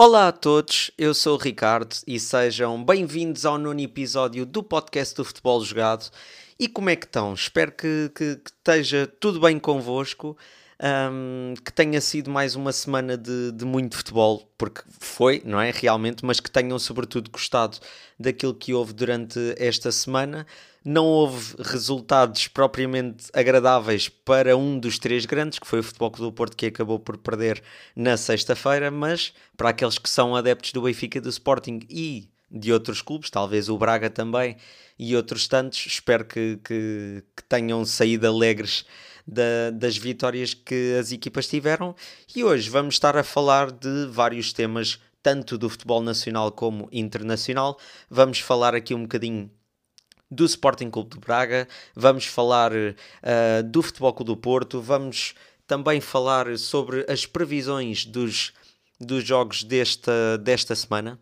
Olá a todos, eu sou o Ricardo e sejam bem-vindos ao nono episódio do podcast do Futebol Jogado. E como é que estão? Espero que, que, que esteja tudo bem convosco, um, que tenha sido mais uma semana de, de, muito futebol, porque foi, não é? Realmente, mas que tenham sobretudo gostado daquilo que houve durante esta semana não houve resultados propriamente agradáveis para um dos três grandes, que foi o Futebol Clube do Porto, que acabou por perder na sexta-feira, mas para aqueles que são adeptos do Benfica, do Sporting e de outros clubes, talvez o Braga também e outros tantos, espero que, que, que tenham saído alegres da, das vitórias que as equipas tiveram. E hoje vamos estar a falar de vários temas, tanto do futebol nacional como internacional. Vamos falar aqui um bocadinho do Sporting Clube de Braga, vamos falar uh, do Futebol Clube do Porto, vamos também falar sobre as previsões dos, dos jogos desta, desta semana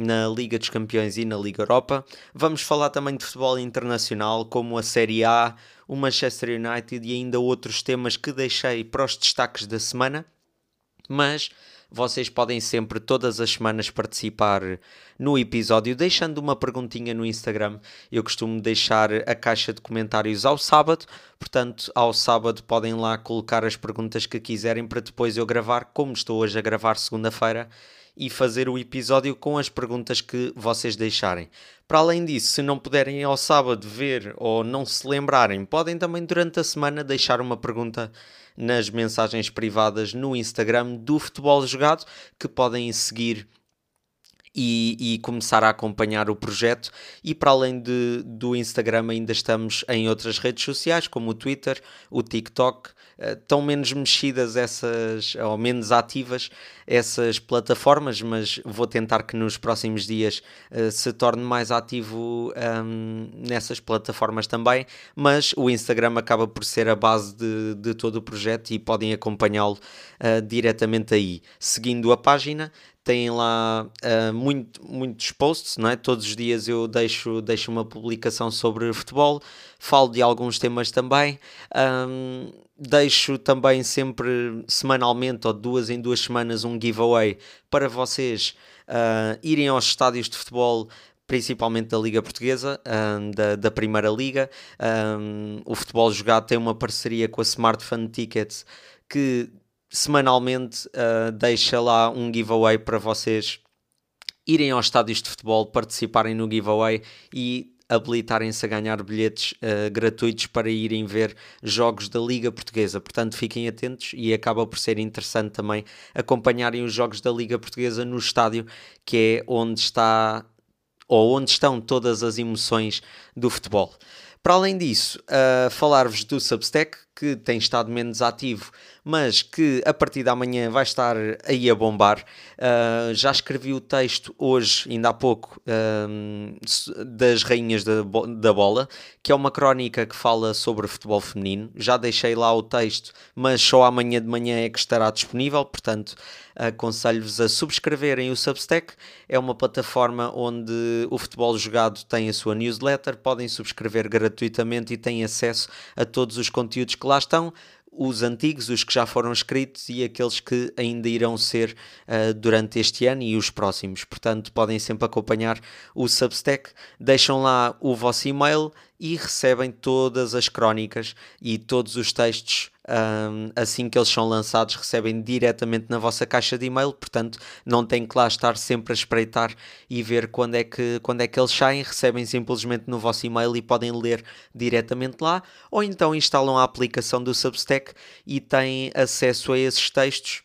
na Liga dos Campeões e na Liga Europa. Vamos falar também de futebol internacional, como a Série A, o Manchester United e ainda outros temas que deixei para os destaques da semana. Mas vocês podem sempre, todas as semanas, participar no episódio, deixando uma perguntinha no Instagram. Eu costumo deixar a caixa de comentários ao sábado, portanto, ao sábado podem lá colocar as perguntas que quiserem para depois eu gravar, como estou hoje a gravar segunda-feira e fazer o episódio com as perguntas que vocês deixarem. Para além disso, se não puderem ao sábado ver ou não se lembrarem, podem também durante a semana deixar uma pergunta nas mensagens privadas no Instagram do Futebol Jogado, que podem seguir e, e, começar a acompanhar o projeto. E para além de, do Instagram, ainda estamos em outras redes sociais, como o Twitter, o TikTok. Estão menos mexidas essas, ou menos ativas essas plataformas, mas vou tentar que nos próximos dias uh, se torne mais ativo um, nessas plataformas também. Mas o Instagram acaba por ser a base de, de todo o projeto e podem acompanhá-lo uh, diretamente aí, seguindo a página têm lá uh, muito, muitos posts, não é? Todos os dias eu deixo, deixo uma publicação sobre futebol, falo de alguns temas também, um, deixo também sempre semanalmente ou duas em duas semanas um giveaway para vocês uh, irem aos estádios de futebol principalmente da Liga Portuguesa, um, da, da Primeira Liga. Um, o futebol jogado tem uma parceria com a Smart Fun Tickets que semanalmente uh, deixa lá um giveaway para vocês irem aos estádios de futebol, participarem no giveaway e habilitarem-se a ganhar bilhetes uh, gratuitos para irem ver jogos da Liga Portuguesa. Portanto, fiquem atentos e acaba por ser interessante também acompanharem os jogos da Liga Portuguesa no estádio, que é onde está ou onde estão todas as emoções do futebol. Para além disso, uh, falar-vos do Substack, que tem estado menos ativo, mas que a partir da manhã vai estar aí a bombar. Uh, já escrevi o texto hoje, ainda há pouco, uh, das Rainhas da, da Bola, que é uma crónica que fala sobre futebol feminino. Já deixei lá o texto, mas só amanhã de manhã é que estará disponível, portanto aconselho-vos a subscreverem o Substack. É uma plataforma onde o futebol jogado tem a sua newsletter, podem subscrever gratuitamente e têm acesso a todos os conteúdos que lá estão os antigos, os que já foram escritos e aqueles que ainda irão ser uh, durante este ano e os próximos. Portanto, podem sempre acompanhar o Substack, deixam lá o vosso e-mail e recebem todas as crónicas e todos os textos um, assim que eles são lançados, recebem diretamente na vossa caixa de e-mail, portanto não têm que lá estar sempre a espreitar e ver quando é que, quando é que eles saem, recebem simplesmente no vosso e-mail e podem ler diretamente lá, ou então instalam a aplicação do Substack e têm acesso a esses textos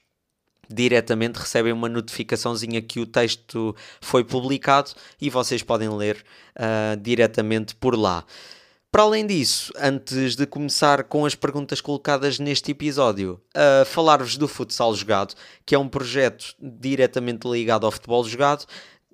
diretamente recebem uma notificaçãozinha que o texto foi publicado e vocês podem ler uh, diretamente por lá. Para além disso, antes de começar com as perguntas colocadas neste episódio, a falar-vos do futsal jogado, que é um projeto diretamente ligado ao futebol jogado.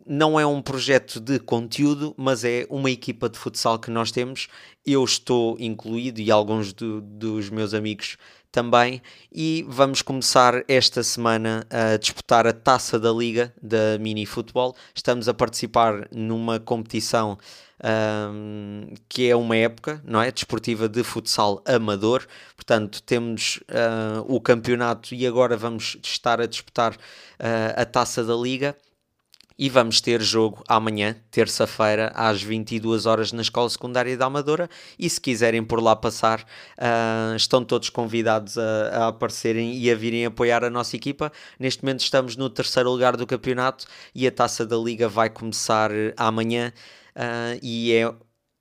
Não é um projeto de conteúdo, mas é uma equipa de futsal que nós temos. Eu estou incluído e alguns do, dos meus amigos também e vamos começar esta semana a disputar a taça da Liga da Mini Futebol. Estamos a participar numa competição um, que é uma época, não é? Desportiva de futsal amador. Portanto, temos uh, o campeonato e agora vamos estar a disputar uh, a taça da Liga. E vamos ter jogo amanhã, terça-feira, às 22 horas na Escola Secundária da Amadora. E se quiserem por lá passar, uh, estão todos convidados a, a, aparecerem e a virem apoiar a nossa equipa. Neste momento estamos no terceiro lugar do campeonato e a taça da Liga vai começar amanhã uh, e é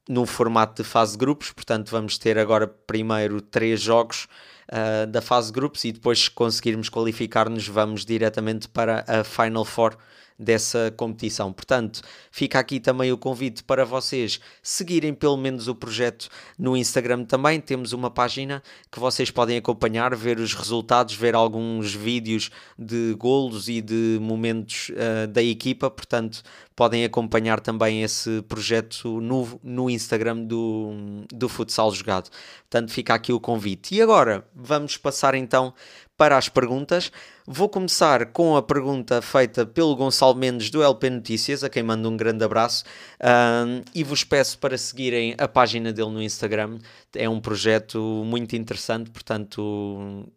num formato de fase de grupos, portanto vamos ter agora primeiro três jogos uh, da fase grupos e depois se conseguirmos qualificar-nos vamos diretamente para a Final Four dessa competição. Portanto, fica aqui também o convite para vocês seguirem pelo menos o projeto no Instagram também. Temos uma página que vocês podem acompanhar, ver os resultados, ver alguns vídeos de golos e de momentos uh, da equipa. Portanto, podem acompanhar também esse projeto no, no Instagram do, do Futsal Jogado. Portanto, fica aqui o convite. E agora vamos passar então para as perguntas. Vou começar com a pergunta feita pelo Gonçalo Mendes do LP Notícias, a quem mando um grande abraço, um, e vos peço para seguirem a página dele no Instagram. É um projeto muito interessante, portanto,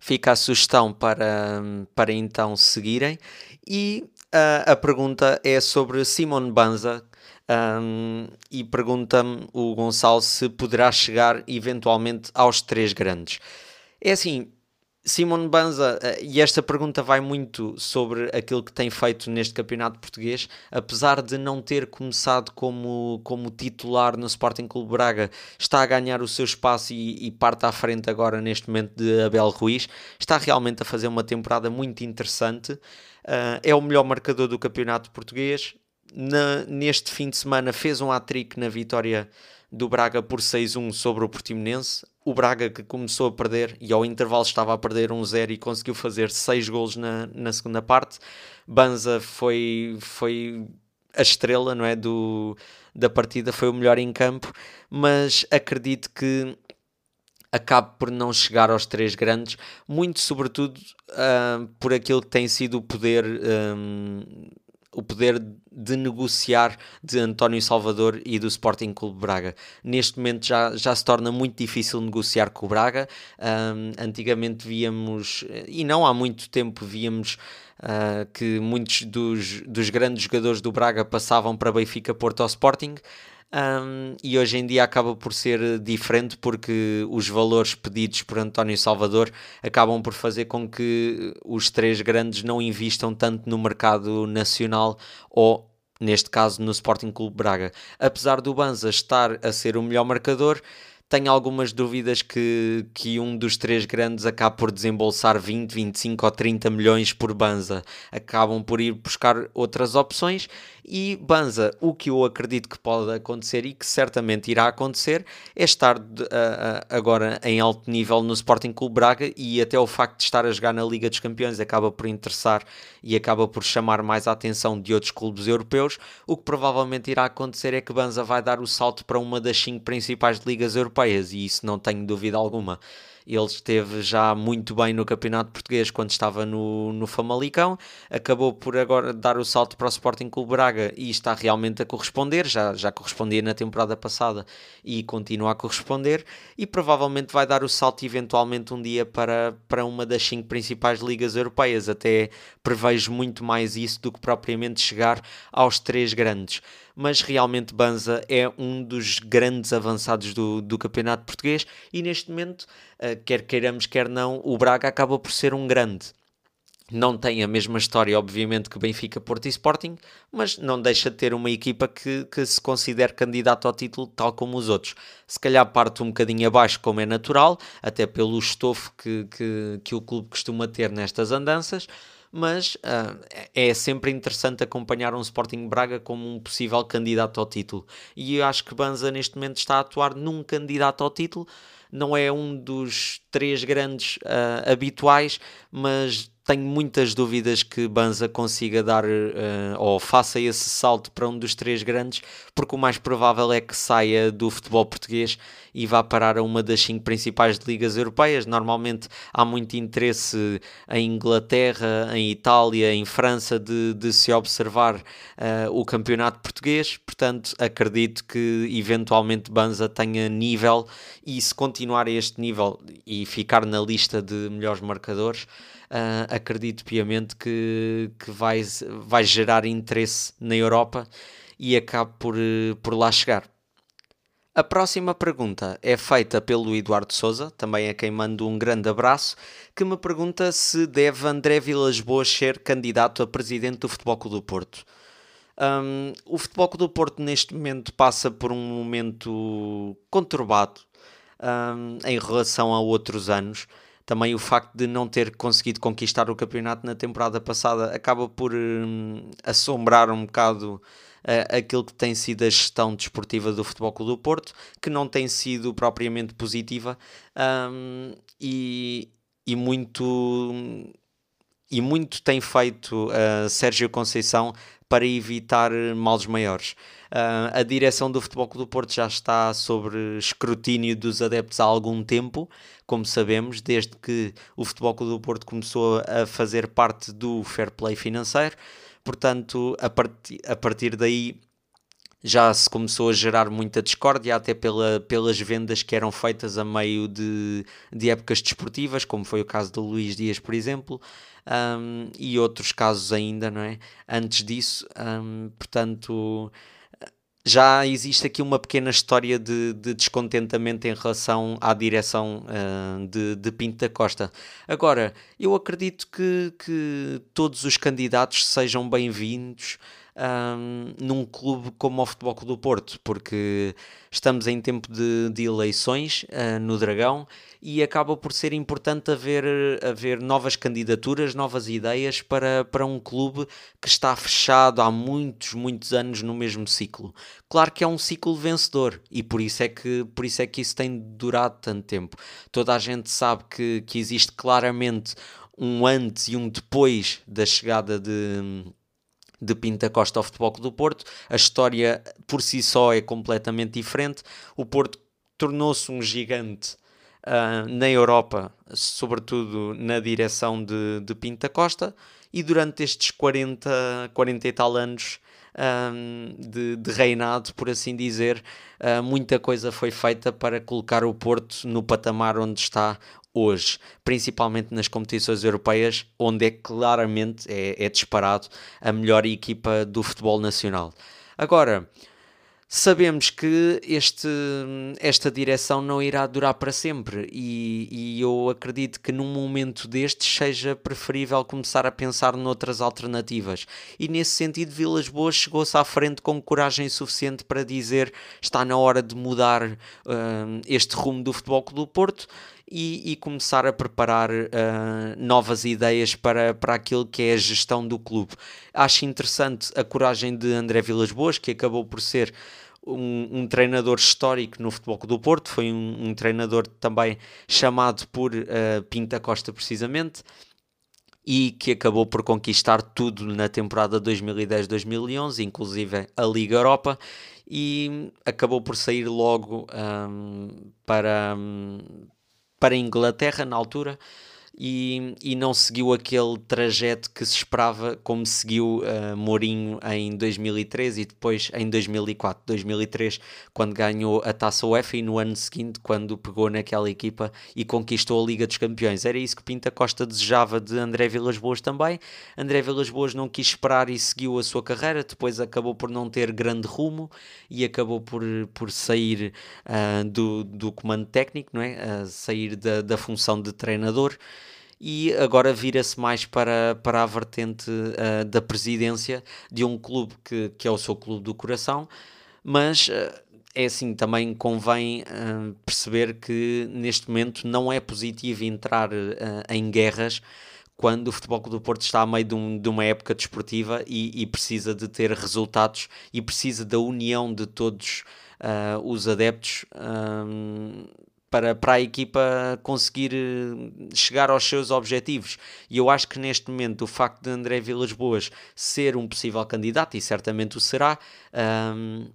fica a sugestão para, para então seguirem. E uh, a pergunta é sobre Simon Banza, um, e pergunta-me o Gonçalo se poderá chegar eventualmente aos três grandes. É assim, Simon Banza, eh, e esta pergunta vai muito sobre aquilo que tem feito neste campeonato português, apesar de não ter começado como, como titular no Sporting Clube Braga, está a ganhar o seu espaço e, e parte à frente agora neste momento de Abel Ruiz, está realmente a fazer uma temporada muito interessante, uh, é o melhor marcador do campeonato português, na, neste fim de semana fez um hat-trick na vitória do Braga por 6-1 sobre o Portimonense. O Braga que começou a perder e ao intervalo estava a perder 1-0 e conseguiu fazer 6 golos na, na segunda parte. Banza foi, foi a estrela não é, do, da partida, foi o melhor em campo, mas acredito que acabe por não chegar aos três grandes, muito sobretudo uh, por aquilo que tem sido o poder um, o poder de negociar de António Salvador e do Sporting Clube Braga. Neste momento já, já se torna muito difícil negociar com o Braga. Um, antigamente víamos, e não há muito tempo, víamos uh, que muitos dos, dos grandes jogadores do Braga passavam para Benfica, Porto ou Sporting. Um, e hoje em dia acaba por ser diferente porque os valores pedidos por António Salvador acabam por fazer com que os três grandes não investam tanto no mercado nacional ou neste caso no Sporting Clube Braga. Apesar do Banza estar a ser o melhor marcador, tenho algumas dúvidas que, que um dos três grandes acabe por desembolsar 20, 25 ou 30 milhões por Banza. Acabam por ir buscar outras opções e Banza, o que eu acredito que pode acontecer e que certamente irá acontecer é estar agora em alto nível no Sporting Clube Braga e até o facto de estar a jogar na Liga dos Campeões acaba por interessar e acaba por chamar mais a atenção de outros clubes europeus. O que provavelmente irá acontecer é que Banza vai dar o salto para uma das cinco principais ligas europeias e isso não tenho dúvida alguma. Ele esteve já muito bem no Campeonato Português quando estava no, no Famalicão, acabou por agora dar o salto para o Sporting Clube Braga e está realmente a corresponder, já, já correspondia na temporada passada e continua a corresponder. E provavelmente vai dar o salto eventualmente um dia para, para uma das cinco principais ligas europeias, até prevejo muito mais isso do que propriamente chegar aos três grandes mas realmente Banza é um dos grandes avançados do, do campeonato português e neste momento, uh, quer queiramos, quer não, o Braga acaba por ser um grande. Não tem a mesma história, obviamente, que Benfica, Porto e Sporting, mas não deixa de ter uma equipa que, que se considere candidato ao título, tal como os outros. Se calhar parte um bocadinho abaixo, como é natural, até pelo estofo que, que, que o clube costuma ter nestas andanças, mas uh, é sempre interessante acompanhar um Sporting Braga como um possível candidato ao título. E eu acho que Banza neste momento está a atuar num candidato ao título, não é um dos três grandes uh, habituais, mas tenho muitas dúvidas que Banza consiga dar uh, ou faça esse salto para um dos três grandes, porque o mais provável é que saia do futebol português e vá parar a uma das cinco principais ligas europeias. Normalmente há muito interesse em Inglaterra, em Itália, em França de, de se observar uh, o campeonato português, portanto acredito que eventualmente Banza tenha nível e se continuar a este nível e ficar na lista de melhores marcadores uh, acredito piamente que, que vai, vai gerar interesse na Europa e acabe por, por lá chegar. A próxima pergunta é feita pelo Eduardo Souza, também a quem mando um grande abraço, que me pergunta se deve André Vilas Boas ser candidato a presidente do Futebol Clube do Porto. Um, o Futebol Clube do Porto neste momento passa por um momento conturbado um, em relação a outros anos também o facto de não ter conseguido conquistar o campeonato na temporada passada acaba por hum, assombrar um bocado uh, aquilo que tem sido a gestão desportiva do Futebol Clube do Porto, que não tem sido propriamente positiva um, e, e muito e muito tem feito uh, Sérgio Conceição para evitar males maiores. Uh, a direção do Futebol Clube do Porto já está sobre escrutínio dos adeptos há algum tempo, como sabemos, desde que o Futebol Clube do Porto começou a fazer parte do fair play financeiro. Portanto, a, part a partir daí já se começou a gerar muita discórdia, até pela, pelas vendas que eram feitas a meio de, de épocas desportivas, como foi o caso do Luís Dias, por exemplo, um, e outros casos ainda, não é? Antes disso, um, portanto, já existe aqui uma pequena história de, de descontentamento em relação à direção uh, de, de, Pinto da Costa. Agora, eu acredito que, que todos os candidatos sejam bem-vindos um, num clube como o Futebol Clube do Porto, porque estamos em tempo de, de eleições uh, no Dragão e acaba por ser importante haver, haver novas candidaturas, novas ideias para, para um clube que está fechado há muitos, muitos anos no mesmo ciclo. Claro que é um ciclo vencedor e por isso é que, por isso, é que isso tem durado tanto tempo. Toda a gente sabe que, que existe claramente um antes e um depois da chegada de de Pinta Costa ao Futebol Clube do Porto. A história por si só é completamente diferente. O Porto tornou-se um gigante uh, na Europa, sobretudo na direção de, de Pinta Costa, e durante estes 40, 40 e tal anos um, ah, de, de, reinado, por assim dizer, uh, muita coisa foi feita para colocar o Porto no patamar onde está hoje, principalmente nas competições europeias, onde é claramente é, é disparado a melhor equipa do futebol nacional. Agora, sabemos que este, esta direção não irá durar para sempre e, e, eu acredito que num momento destes seja preferível começar a pensar noutras alternativas. E nesse sentido, Vilas Boas chegou-se à frente com coragem suficiente para dizer está na hora de mudar uh, este rumo do Futebol Clube do Porto e, e começar a preparar uh, novas ideias para, para aquilo que é a gestão do clube. Acho interessante a coragem de André Vilas Boas, que acabou por ser um, um, treinador histórico no Futebol do Porto, foi um, um treinador também chamado por uh, Pinta Costa precisamente, e que acabou por conquistar tudo na temporada 2010-2011, inclusive a Liga Europa, e acabou por sair logo um, para, para a Inglaterra na altura e, e não seguiu aquele trajeto que se esperava, como seguiu uh, Mourinho em 2003 e depois em 2004. 2003, quando ganhou a taça UEFA, e no ano seguinte, quando pegou naquela equipa e conquistou a Liga dos Campeões. Era isso que Pinta Costa desejava de André Vilas Boas também. André Vilas Boas não quis esperar e seguiu a sua carreira, depois acabou por não ter grande rumo e acabou por, por sair uh, do, do comando técnico, não é? Uh, sair da, da função de treinador e agora vira-se mais para, para a vertente uh, da presidência de um clube que, que é o seu clube do coração, mas uh, é assim, também convém uh, perceber que neste momento não é positivo entrar em guerras quando o Futebol Clube do Porto está a meio de, um, de uma época desportiva e, e, precisa de ter resultados e precisa da união de todos os adeptos para, para a equipa conseguir eh, chegar aos seus objetivos. E eu acho que neste momento o facto de André Vilas Boas ser um possível candidato, e certamente o será, um,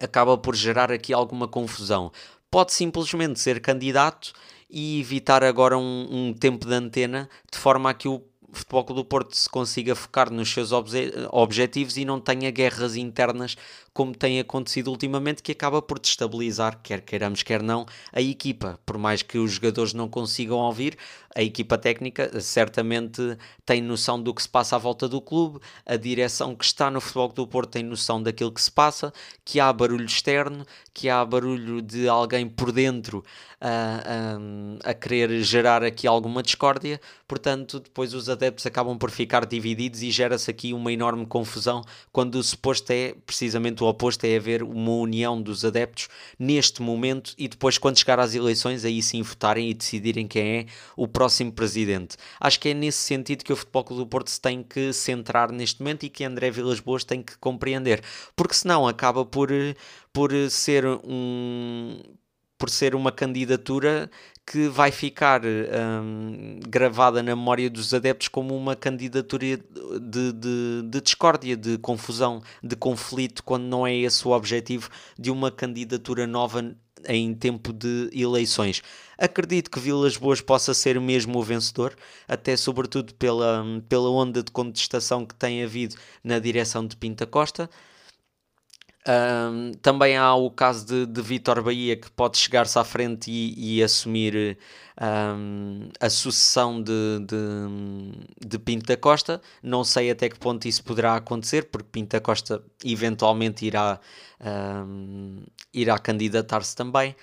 acaba por gerar aqui alguma confusão. Pode simplesmente ser candidato e evitar agora um, um tempo de antena de forma a que o Futebol Clube do Porto se consiga focar nos seus obje objetivos e não tenha guerras internas como tem acontecido ultimamente, que acaba por destabilizar, quer queiramos, quer não, a equipa. Por mais que os jogadores não consigam ouvir, a equipa técnica certamente tem noção do que se passa à volta do clube, a direção que está no Futebol do Porto tem noção daquilo que se passa, que há barulho externo, que há barulho de alguém por dentro a, a, a querer gerar aqui alguma discórdia, portanto, depois os adeptos acabam por ficar divididos e gera-se aqui uma enorme confusão quando o suposto é precisamente o oposto é haver uma união dos adeptos neste momento e depois, quando chegar às eleições, aí sim votarem e decidirem quem é o próximo presidente. Acho que é nesse sentido que o Futebol Clube do Porto se tem que centrar neste momento e que André Vilas Boas tem que compreender, porque senão acaba por, por ser um por ser uma candidatura que vai ficar um, gravada na memória dos adeptos como uma candidatura de, de, de, discórdia, de confusão, de conflito, quando não é esse o objetivo de uma candidatura nova em tempo de eleições. Acredito que Vilas Boas possa ser mesmo o vencedor, até sobretudo pela, pela onda de contestação que tem havido na direção de Pinta Costa. Um, também há o caso de, de Vitor Bahia que pode chegar-se à frente e, e assumir um, a sucessão de, de, de, Pinto da Costa. Não sei até que ponto isso poderá acontecer, porque Pinto da Costa eventualmente irá, um, irá candidatar-se também.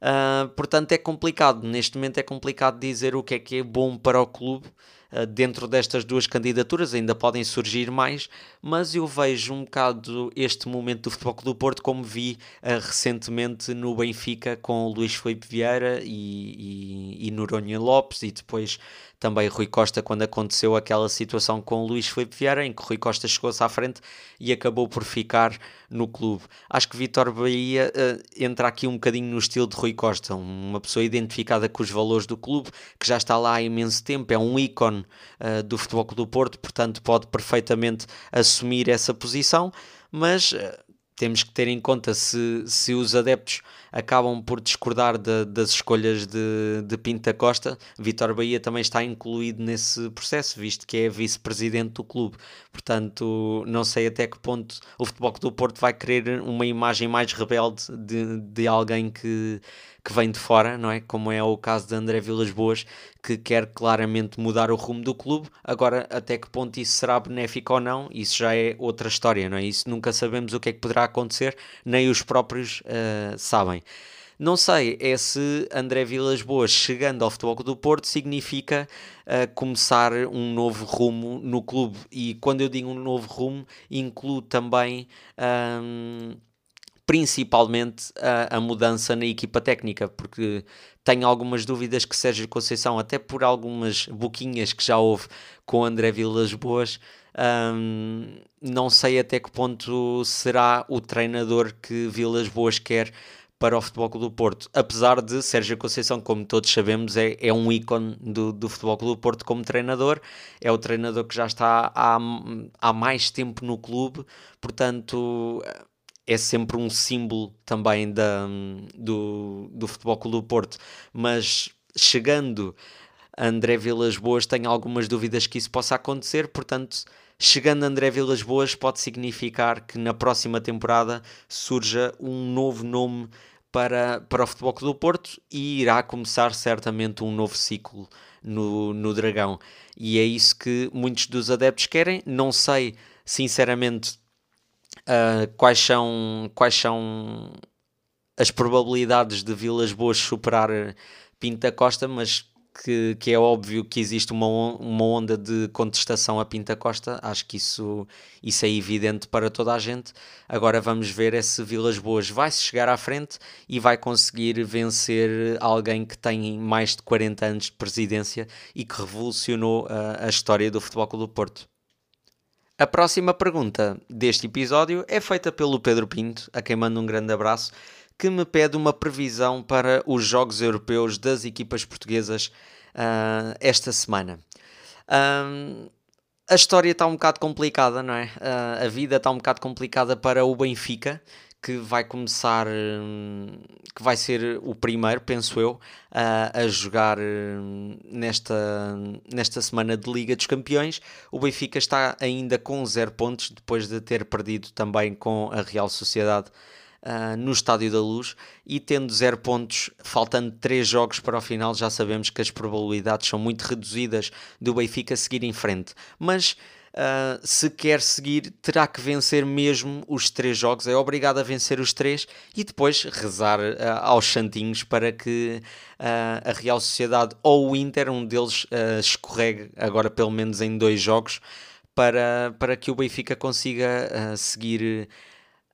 Uh, portanto, é complicado. Neste momento é complicado dizer o que é que é bom para o clube. Uh, dentro destas duas candidaturas ainda podem surgir mais, mas eu vejo um bocado este momento do Futebol do Porto como vi uh, recentemente no Benfica com o Luís Felipe Vieira e, e, e Noronha Lopes e depois também Rui Costa quando aconteceu aquela situação com o Luís Felipe Vieira, em que Rui Costa chegou-se à frente e acabou por ficar no clube. Acho que Vitor Bahia uh, entra aqui um bocadinho no estilo de Rui Costa, uma pessoa identificada com os valores do clube, que já está lá há imenso tempo, é um ícone uh, do Futebol Clube do Porto, portanto pode perfeitamente assumir essa posição, mas... Uh, temos que ter em conta se, se os adeptos acabam por discordar de, das escolhas de, de Pinta Costa. Vitor Bahia também está incluído nesse processo, visto que é vice-presidente do clube. Portanto, não sei até que ponto o Futebol do Porto vai querer uma imagem mais rebelde de, de alguém que, que vem de fora, não é? Como é o caso de André Vilas Boas, que quer claramente mudar o rumo do clube. Agora, até que ponto isso será benéfico ou não, isso já é outra história, não é? Isso nunca sabemos o que é que poderá acontecer, nem os próprios uh, sabem. Não sei é se André Vilas Boas chegando ao Futebol do Porto significa uh, começar um novo rumo no clube. E quando eu digo um novo rumo, incluo também. Um, principalmente a, a, mudança na equipa técnica, porque tenho algumas dúvidas que Sérgio Conceição, até por algumas boquinhas que já houve com André Vilas Boas, um, não sei até que ponto será o treinador que Vilas Boas quer para o Futebol Clube do Porto, apesar de Sérgio Conceição, como todos sabemos, é, é um ícone do, do Futebol Clube do Porto como treinador, é o treinador que já está há, há mais tempo no clube, portanto é sempre um símbolo também da, do, do Futebol Clube do Porto, mas chegando André Vilas Boas, tenho algumas dúvidas que isso possa acontecer, portanto Chegando André Vilas Boas pode significar que na próxima temporada surja um novo nome para, para o Futebol Clube do Porto e irá começar certamente um novo ciclo no, no Dragão. E é isso que muitos dos adeptos querem. Não sei, sinceramente, uh, quais, são, quais são as probabilidades de Vilas Boas superar Pinta Costa, mas que, que é óbvio que existe uma, uma onda de contestação a Pinta Costa, acho que isso, isso é evidente para toda a gente. Agora vamos ver é se Vilas Boas vai se chegar à frente e vai conseguir vencer alguém que tem mais de 40 anos de presidência e que revolucionou a, a história do Futebol Clube do Porto. A próxima pergunta deste episódio é feita pelo Pedro Pinto, a quem mando um grande abraço que me pede uma previsão para os jogos europeus das equipas portuguesas uh, esta semana. Um, a história está um bocado complicada, não é? Uh, a vida está um bocado complicada para o Benfica, que vai começar, hum, que vai ser o primeiro, penso eu, a, a jogar hum, nesta, nesta semana de Liga dos Campeões. O Benfica está ainda com zero pontos, depois de ter perdido também com a Real Sociedade Uh, no Estádio da Luz e tendo zero pontos, faltando três jogos para o final, já sabemos que as probabilidades são muito reduzidas do Benfica seguir em frente. Mas Uh, se quer seguir, terá que vencer mesmo os três jogos. É obrigado a vencer os três e depois rezar uh, aos santinhos para que uh, a Real Sociedade ou o Inter, um deles, escorregue agora pelo menos em dois jogos, para, para que o Benfica consiga seguir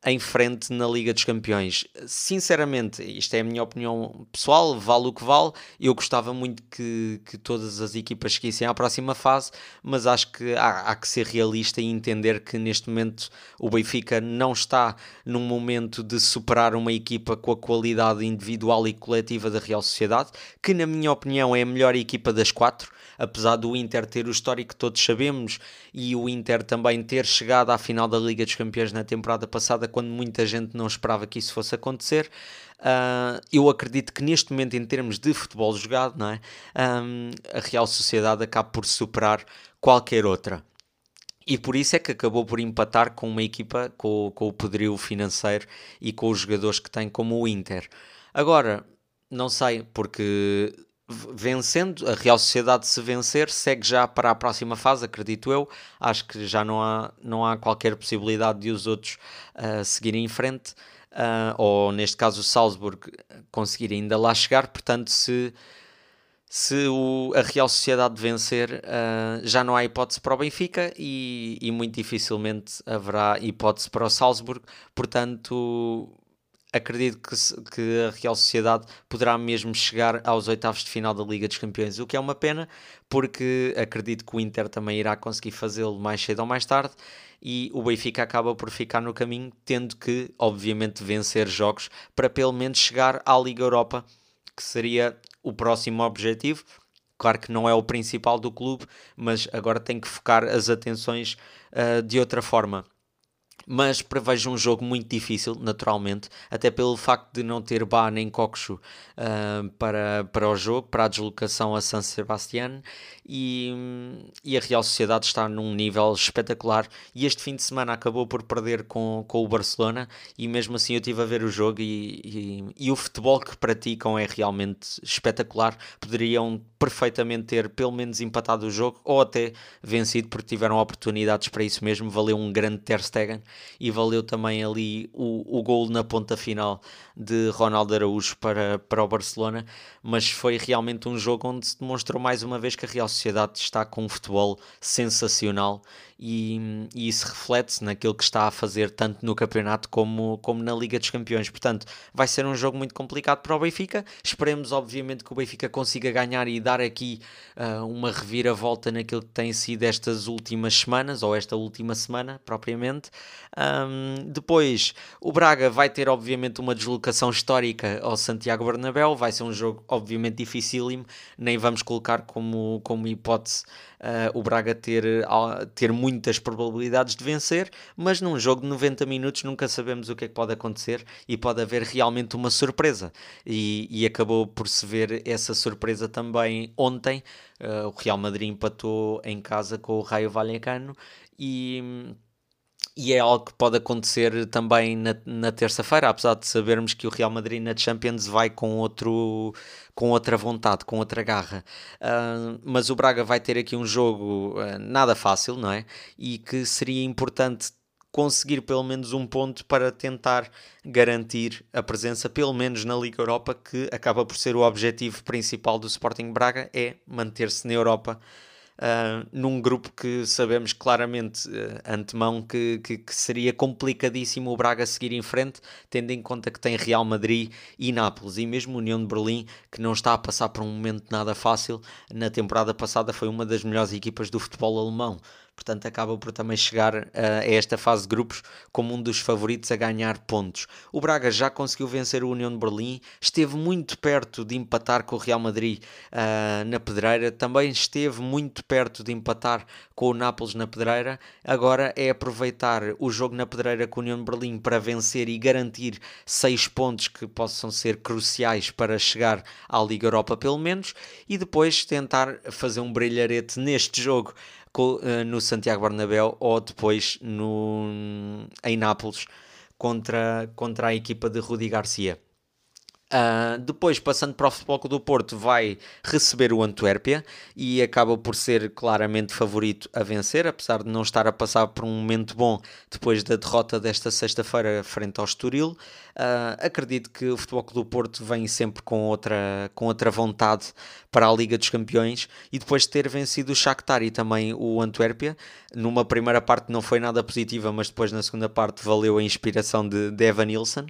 em frente na Liga dos Campeões. Sinceramente, isto é a minha opinião pessoal, vale o que vale. Eu gostava muito que, que todas as equipas seguissem à próxima fase, mas acho que há, há, que ser realista e entender que neste momento o Benfica não está num momento de superar uma equipa com a qualidade individual e coletiva da Real Sociedade, que na minha opinião é a melhor equipa das quatro apesar do Inter ter o histórico que todos sabemos e o Inter também ter chegado à final da Liga dos Campeões na temporada passada, quando muita gente não esperava que isso fosse acontecer. Uh, eu acredito que neste momento, em termos de futebol jogado, não é? Um, a Real Sociedade acaba por superar qualquer outra. E por isso é que acabou por empatar com uma equipa com, com o poderio financeiro e com os jogadores que tem, como o Inter. Agora, não sei, porque vencendo, a Real Sociedade se vencer, segue já para a próxima fase, acredito eu. Acho que já não há, não há qualquer possibilidade de os outros uh, seguirem em frente, uh, ou neste caso o Salzburg conseguir ainda lá chegar. Portanto, se, se o, a Real Sociedade vencer, uh, já não há hipótese para o Benfica e, e muito dificilmente haverá hipótese para o Salzburg. Portanto acredito que, que, a Real Sociedade poderá mesmo chegar aos oitavos de final da Liga dos Campeões, o que é uma pena, porque acredito que o Inter também irá conseguir fazê-lo mais cedo ou mais tarde. E o Benfica acaba por ficar no caminho, tendo que, obviamente, vencer jogos para pelo menos chegar à Liga Europa, que seria o próximo objetivo. Claro que não é o principal do clube, mas agora tem que focar as atenções uh, de outra forma mas prevejo um jogo muito difícil, naturalmente, até pelo facto de não ter Bá nem Coxo uh, para, para o jogo, para a deslocação a San Sebastián, e, e, a Real Sociedade está num nível espetacular. E este fim de semana acabou por perder com, com o Barcelona, e mesmo assim eu estive a ver o jogo. E, e, e o futebol que praticam é realmente espetacular. Poderiam perfeitamente ter pelo menos empatado o jogo ou até vencido, porque tiveram oportunidades para isso mesmo. Valeu um grande Ter Stegen e valeu também ali o, o gol na ponta final de Ronaldo Araújo para, para o Barcelona. Mas foi realmente um jogo onde se demonstrou mais uma vez que a Real Sociedade está com um futebol sensacional e, e isso reflete-se naquilo que está a fazer tanto no campeonato como, como na Liga dos Campeões. Portanto, vai ser um jogo muito complicado para o Benfica. Esperemos, obviamente, que o Benfica consiga ganhar e dar aqui uh, uma reviravolta naquilo que tem sido estas últimas semanas, ou esta última semana propriamente. Um, depois, o Braga vai ter, obviamente, uma deslocação histórica ao Santiago Bernabéu. Vai ser um jogo, obviamente, dificílimo. Nem vamos colocar como, como hipótese uh, o Braga ter, ter muitas probabilidades de vencer, mas num jogo de 90 minutos nunca sabemos o que é que pode acontecer e pode haver realmente uma surpresa. E, e acabou por se ver essa surpresa também ontem. Uh, o Real Madrid empatou em casa com o Raio Vallecano e e é algo que pode acontecer também na, na terça-feira, apesar de sabermos que o Real Madrid na Champions vai com, outro, com outra vontade, com outra garra. Uh, mas o Braga vai ter aqui um jogo uh, nada fácil, não é? E que seria importante conseguir pelo menos um ponto para tentar garantir a presença, pelo menos na Liga Europa, que acaba por ser o objetivo principal do Sporting Braga, é manter-se na Europa uh, num grupo que sabemos claramente, uh, antemão, que, que, que, seria complicadíssimo o Braga seguir em frente, tendo em conta que tem Real Madrid e Nápoles, e mesmo União de Berlim, que não está a passar por um momento nada fácil. Na temporada passada foi uma das melhores equipas do futebol alemão. Portanto acaba por também chegar uh, a esta fase de grupos como um dos favoritos a ganhar pontos. O Braga já conseguiu vencer o União de Berlim, esteve muito perto de empatar com o Real Madrid uh, na Pedreira, também esteve muito perto de empatar com o Nápoles na Pedreira. Agora é aproveitar o jogo na Pedreira com o União de Berlim para vencer e garantir seis pontos que possam ser cruciais para chegar à Liga Europa, pelo menos, e depois tentar fazer um brilharete neste jogo no Santiago Bernabéu ou depois no, em Nápoles contra, contra a equipa de Rudi Garcia. Uh, depois, passando para o Futebol do Porto, vai receber o Antuérpia e acaba por ser claramente favorito a vencer, apesar de não estar a passar por um momento bom depois da derrota desta sexta-feira frente ao Estoril. Uh, acredito que o Futebol do Porto vem sempre com outra, com outra vontade para a Liga dos Campeões e depois de ter vencido o Shakhtar e também o Antuérpia, numa primeira parte não foi nada positiva, mas depois na segunda parte valeu a inspiração de, de Evan Nilsson.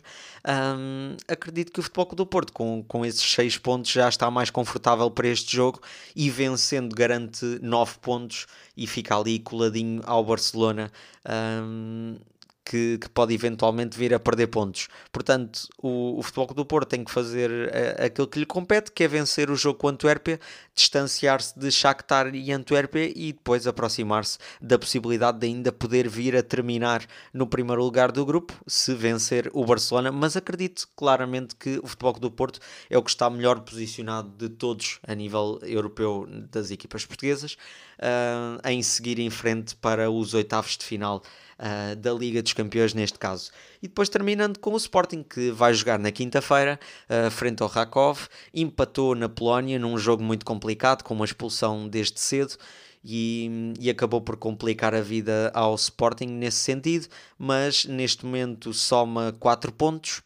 Um, acredito que o Futebol do Porto, com, com esses 6 pontos, já está mais confortável para este jogo e vencendo garante 9 pontos e fica ali coladinho ao Barcelona. Um, que, que, pode eventualmente vir a perder pontos. Portanto, o, o Futebol do Porto tem que fazer a, aquilo que lhe compete, que é vencer o jogo com Antuérpia, distanciar-se de Shakhtar e Antuérpia e depois aproximar-se da possibilidade de ainda poder vir a terminar no primeiro lugar do grupo, se vencer o Barcelona, mas acredito claramente que o Futebol do Porto é o que está melhor posicionado de todos a nível europeu das equipas portuguesas, uh, em seguir em frente para os oitavos de final uh, da Liga dos Campeões neste caso. E depois terminando com o Sporting, que vai jogar na quinta-feira, uh, frente ao Rakov, empatou na Polónia num jogo muito complicado, com uma expulsão desde cedo, e, e, acabou por complicar a vida ao Sporting nesse sentido, mas neste momento soma 4 pontos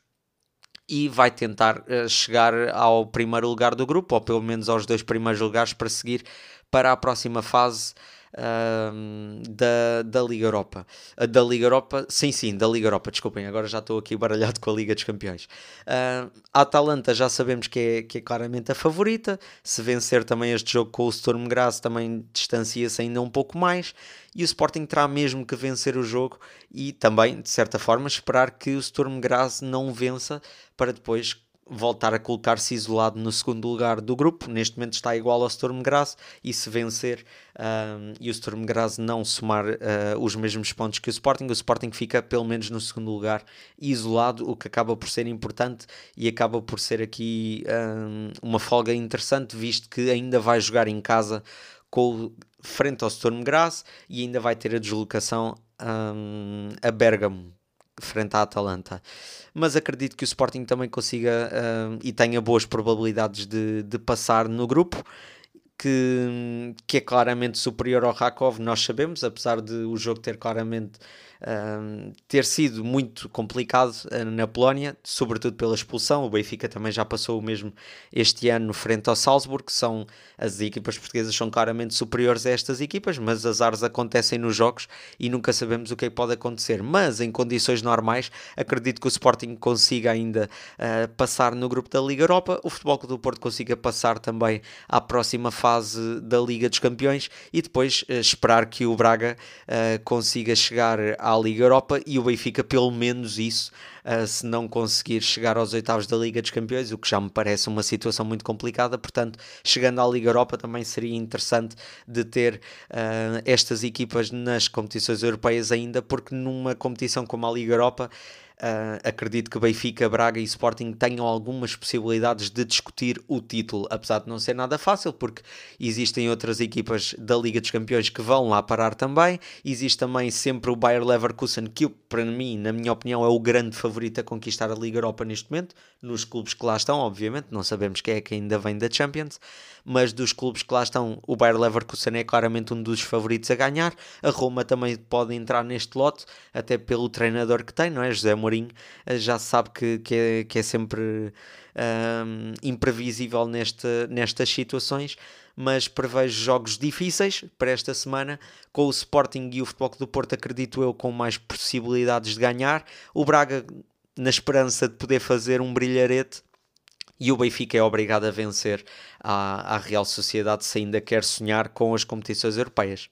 e vai tentar uh, chegar ao primeiro lugar do grupo, ou pelo menos aos dois primeiros lugares para seguir para a próxima fase uh, da, da Liga Europa. Uh, da Liga Europa, sim, sim, da Liga Europa, desculpem, agora já estou aqui baralhado com a Liga dos Campeões. Uh, a Atalanta já sabemos que é, que é claramente a favorita, se vencer também este jogo com o Sturm Graz também distancia-se ainda um pouco mais e o Sporting terá mesmo que vencer o jogo e também, de certa forma, esperar que o Sturm Graz não vença para depois voltar a colocar-se isolado no segundo lugar do grupo. Neste momento está igual ao Sturm Graz e se vencer um, e o Sturm Graz não somar uh, os mesmos pontos que o Sporting, o Sporting fica pelo menos no segundo lugar isolado, o que acaba por ser importante e acaba por ser aqui um, uma folga interessante, visto que ainda vai jogar em casa com frente ao Sturm Graz e ainda vai ter a deslocação um, a Bergamo frente à Atalanta. Mas acredito que o Sporting também consiga uh, e tenha boas probabilidades de, de passar no grupo. Que, que é claramente superior ao Rakov, nós sabemos, apesar de o jogo ter claramente ter sido muito complicado uh, na Polónia, sobretudo pela expulsão. O Benfica também já passou o mesmo este ano frente ao Salzburg. São, as equipas portuguesas são claramente superiores a estas equipas, mas as ares acontecem nos jogos e nunca sabemos o que, é que pode acontecer. Mas em condições normais, acredito que o Sporting consiga ainda uh, passar no grupo da Liga Europa, o Futebol do Porto consiga passar também à próxima fase da Liga dos Campeões e depois uh, esperar que o Braga consiga chegar à Liga Europa e o Benfica, pelo menos isso, uh, se não conseguir chegar aos oitavos da Liga dos Campeões, o que já me parece uma situação muito complicada. Portanto, chegando à Liga Europa também seria interessante de ter uh, estas equipas nas competições europeias ainda, porque numa competição como a Liga Europa Uh, acredito que Benfica, Braga e Sporting tenham algumas possibilidades de discutir o título, apesar de não ser nada fácil, porque existem outras equipas da Liga dos Campeões que vão lá parar também. Existe também sempre o Bayer Leverkusen, que para mim, na minha opinião, é o grande favorito a conquistar a Liga Europa neste momento. Nos clubes que lá estão, obviamente, não sabemos quem é que ainda vem da Champions mas dos clubes que lá estão, o Bayer Leverkusen é claramente um dos favoritos a ganhar. A Roma também pode entrar neste lote, até pelo treinador que tem, não é? José Mourinho eh, já sabe que, que, é, que é sempre um, imprevisível neste, nestas situações mas prevejo jogos difíceis para esta semana, com o Sporting e o Futebol do Porto, acredito eu, com mais possibilidades de ganhar. O Braga, na esperança de poder fazer um brilharete, e o Benfica é obrigado a vencer a, a Real Sociedade se ainda quer sonhar com as competições europeias.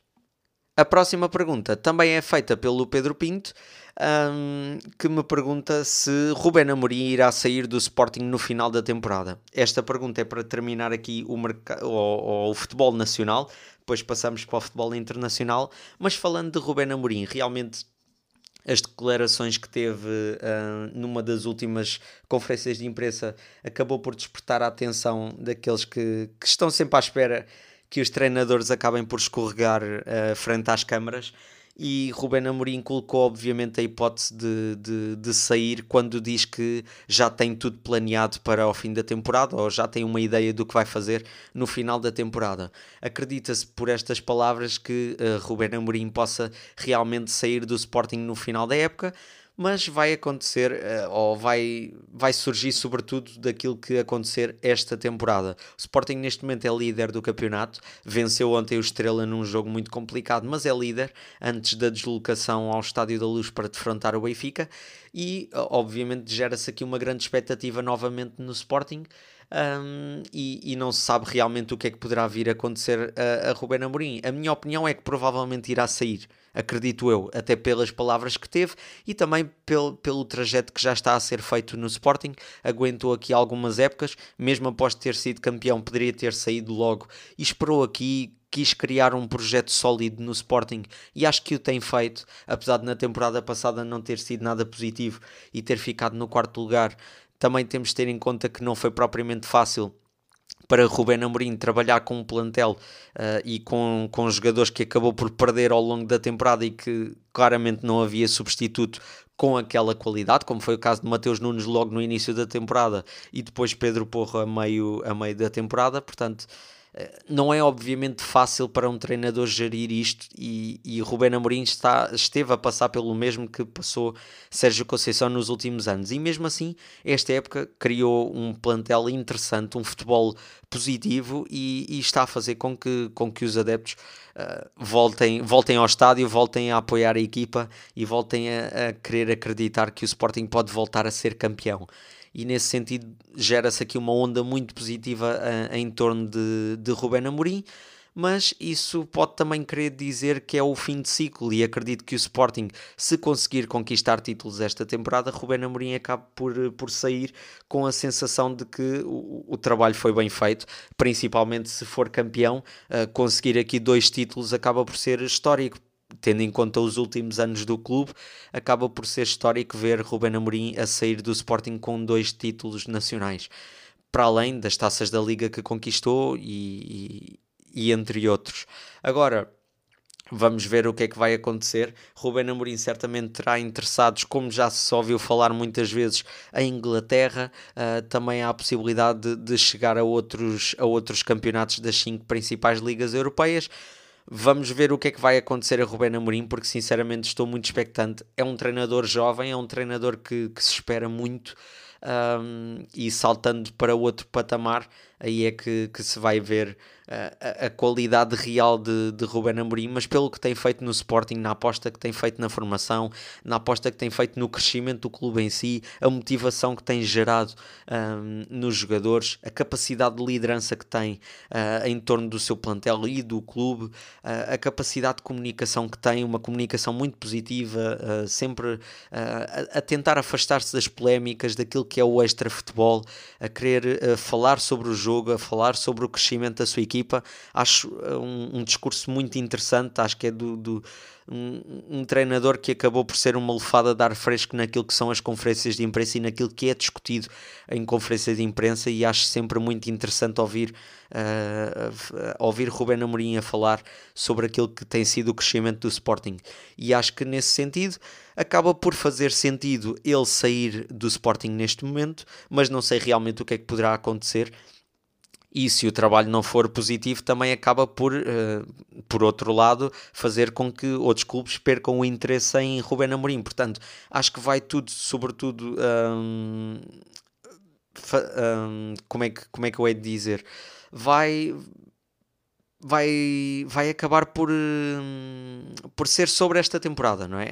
A próxima pergunta também é feita pelo Pedro Pinto, um, que me pergunta se Ruben Amorim irá sair do Sporting no final da temporada. Esta pergunta é para terminar aqui o, o, o futebol nacional, depois passamos para o futebol internacional, mas falando de Ruben Amorim, realmente as declarações que teve uh, numa das últimas conferências de imprensa acabou por despertar a atenção daqueles que, que estão sempre à espera que os treinadores acabem por escorregar uh, frente às câmaras e Ruben Amorim colocou obviamente a hipótese de, de, de, sair quando diz que já tem tudo planeado para o fim da temporada ou já tem uma ideia do que vai fazer no final da temporada. Acredita-se por estas palavras que uh, Ruben Amorim possa realmente sair do Sporting no final da época, mas vai acontecer, uh, ou vai, vai surgir sobretudo daquilo que acontecer esta temporada. O Sporting neste momento é líder do campeonato, venceu ontem o Estrela num jogo muito complicado, mas é líder antes da deslocação ao Estádio da Luz para defrontar o Benfica e obviamente gera-se aqui uma grande expectativa novamente no Sporting. Um, e, e, não se sabe realmente o que é que poderá vir a acontecer a, a Ruben Amorim. A minha opinião é que provavelmente irá sair acredito eu, até pelas palavras que teve e também pelo, pelo trajeto que já está a ser feito no Sporting. Aguentou aqui algumas épocas, mesmo após ter sido campeão, poderia ter saído logo e esperou aqui. Quis criar um projeto sólido no Sporting e acho que o tem feito, apesar de na temporada passada não ter sido nada positivo e ter ficado no quarto lugar. Também temos de ter em conta que não foi propriamente fácil para Rubén Amorim trabalhar com um plantel uh, e com, com jogadores que acabou por perder ao longo da temporada e que claramente não havia substituto com aquela qualidade, como foi o caso de Mateus Nunes logo no início da temporada e depois Pedro Porro a meio, a meio da temporada, portanto não é obviamente fácil para um treinador gerir isto e, e Rubén Amorim está, esteve a passar pelo mesmo que passou Sérgio Conceição nos últimos anos. E mesmo assim esta época criou um plantel interessante, um futebol positivo e, e está a fazer com que, com que os adeptos uh, voltem, voltem ao estádio, voltem a apoiar a equipa e voltem a, a querer acreditar que o Sporting pode voltar a ser campeão e nesse sentido gera-se aqui uma onda muito positiva uh, em torno de, de Ruben Amorim, mas isso pode também querer dizer que é o fim de ciclo. E acredito que o Sporting, se conseguir conquistar títulos esta temporada, Ruben Amorim acaba por, por sair com a sensação de que o, o trabalho foi bem feito, principalmente se for campeão, uh, conseguir aqui dois títulos acaba por ser histórico, tendo em conta os últimos anos do clube, acaba por ser histórico ver Ruben Amorim a sair do Sporting com dois títulos nacionais, para além das taças da Liga que conquistou e, e, e entre outros. Agora, Vamos ver o que é que vai acontecer. Ruben Amorim certamente terá interessados, como já se ouviu falar muitas vezes, em Inglaterra. Uh, também há a possibilidade de, de, chegar a outros, a outros campeonatos das cinco principais ligas europeias. Vamos ver o que é que vai acontecer a Rubén Amorim, porque sinceramente estou muito expectante. É um treinador jovem, é um treinador que, que se espera muito um, e saltando para outro patamar, aí é que, que se vai ver a, a qualidade real de, de Ruben Amorim, mas pelo que tem feito no Sporting, na aposta que tem feito na formação, na aposta que tem feito no crescimento do clube em si, a motivação que tem gerado um, nos jogadores, a capacidade de liderança que tem uh, em torno do seu plantel e do clube, uh, a capacidade de comunicação que tem, uma comunicação muito positiva, uh, sempre a, a, tentar afastar-se das polémicas, daquilo que é o extra futebol, a querer falar sobre o jogo, a falar sobre o crescimento da sua equipa. Acho eh, um, um discurso muito interessante, acho que é do, do um, um, treinador que acabou por ser uma lefada de ar fresco naquilo que são as conferências de imprensa e naquilo que é discutido em conferências de imprensa e acho sempre muito interessante ouvir uh, ouvir Ruben Amorim a falar sobre aquilo que tem sido o crescimento do Sporting e acho que nesse sentido acaba por fazer sentido ele sair do Sporting neste momento mas não sei realmente o que é que poderá acontecer e se o trabalho não for positivo, também acaba por, uh, por outro lado, fazer com que outros clubes percam o interesse em Ruben Amorim. Portanto, acho que vai tudo, sobretudo, um, um, como, é que, como é que eu hei de dizer? Vai, vai, vai acabar por, por ser sobre esta temporada, não é?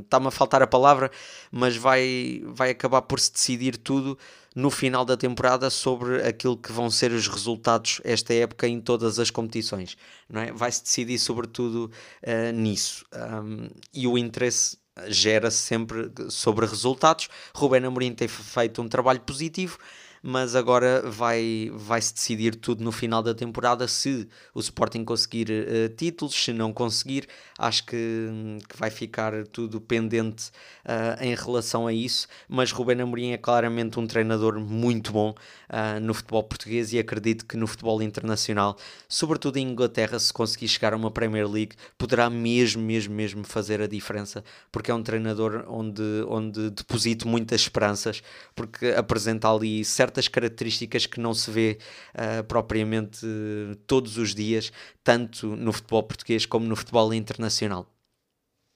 Está-me a faltar a palavra, mas vai, vai acabar por se decidir tudo no final da temporada sobre aquilo que vão ser os resultados esta época em todas as competições, não é? Vai-se decidir sobretudo uh, nisso. Um, e o interesse gera-se sempre sobre resultados. Ruben Amorim tem feito um trabalho positivo, mas agora vai, vai se decidir tudo no final da temporada se o Sporting conseguir uh, títulos, se não conseguir, acho que, que vai ficar tudo pendente uh, em relação a isso, mas Ruben Amorim é claramente um treinador muito bom uh, no futebol português e acredito que no futebol internacional, sobretudo em Inglaterra, se conseguir chegar a uma Premier League, poderá mesmo, mesmo, mesmo fazer a diferença, porque é um treinador onde, onde deposito muitas esperanças, porque apresenta ali certas certas características que não se vê uh, propriamente uh, todos os dias, tanto no futebol português como no futebol internacional.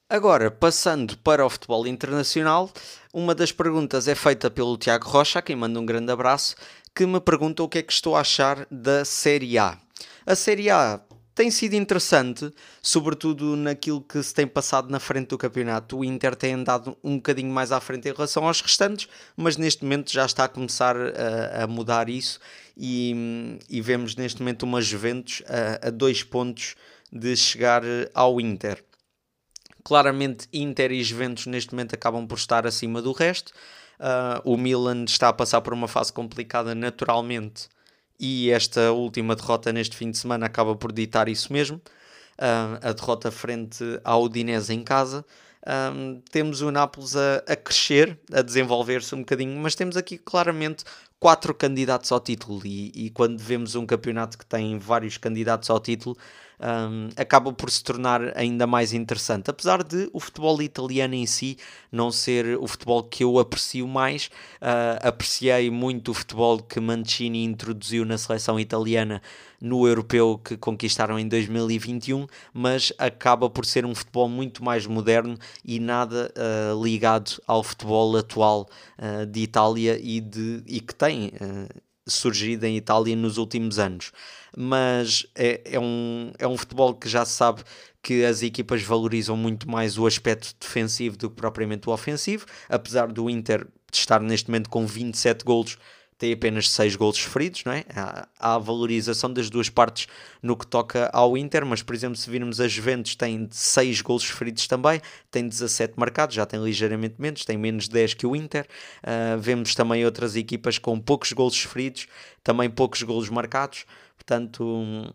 Agora, passando para o futebol internacional, uma das perguntas é feita pelo Tiago Rocha, quem manda um grande abraço, que me pergunta o que é que estou a achar da Série A. A Série A tem sido interessante, sobretudo naquilo que se tem passado na frente do campeonato. O Inter tem andado um bocadinho mais à frente em relação aos restantes, mas neste momento já está a começar a, a mudar isso e, e, vemos neste momento uma Juventus a, a dois pontos de chegar ao Inter. Claramente, Inter e Juventus neste momento acabam por estar acima do resto. Uh, o Milan está a passar por uma fase complicada naturalmente e esta última derrota neste fim de semana acaba por ditar isso mesmo. Uh, a derrota frente ao Udinese em casa. Um, temos o Nápoles a, a crescer, a desenvolver-se um bocadinho, mas temos aqui claramente quatro candidatos ao título. E, e, quando vemos um campeonato que tem vários candidatos ao título, um, acaba por se tornar ainda mais interessante. Apesar de o futebol italiano em si não ser o futebol que eu aprecio mais, uh, apreciei muito o futebol que Mancini introduziu na seleção italiana no europeu que conquistaram em 2021, mas acaba por ser um futebol muito mais moderno e nada uh, ligado ao futebol atual uh, de Itália e, de, e que tem surgido em Itália nos últimos anos. Mas é, é, um, é um futebol que já se sabe que as equipas valorizam muito mais o aspecto defensivo do que propriamente o ofensivo, apesar do Inter estar neste momento com 27 golos, tem apenas 6 golos feridos, não é? Há, a valorização das duas partes no que toca ao Inter, mas por exemplo, se virmos a Juventus, tem 6 golos feridos também, tem 17 marcados, já tem ligeiramente menos, tem menos 10 que o Inter. Uh, vemos também outras equipas com poucos golos feridos, também poucos golos marcados. Portanto,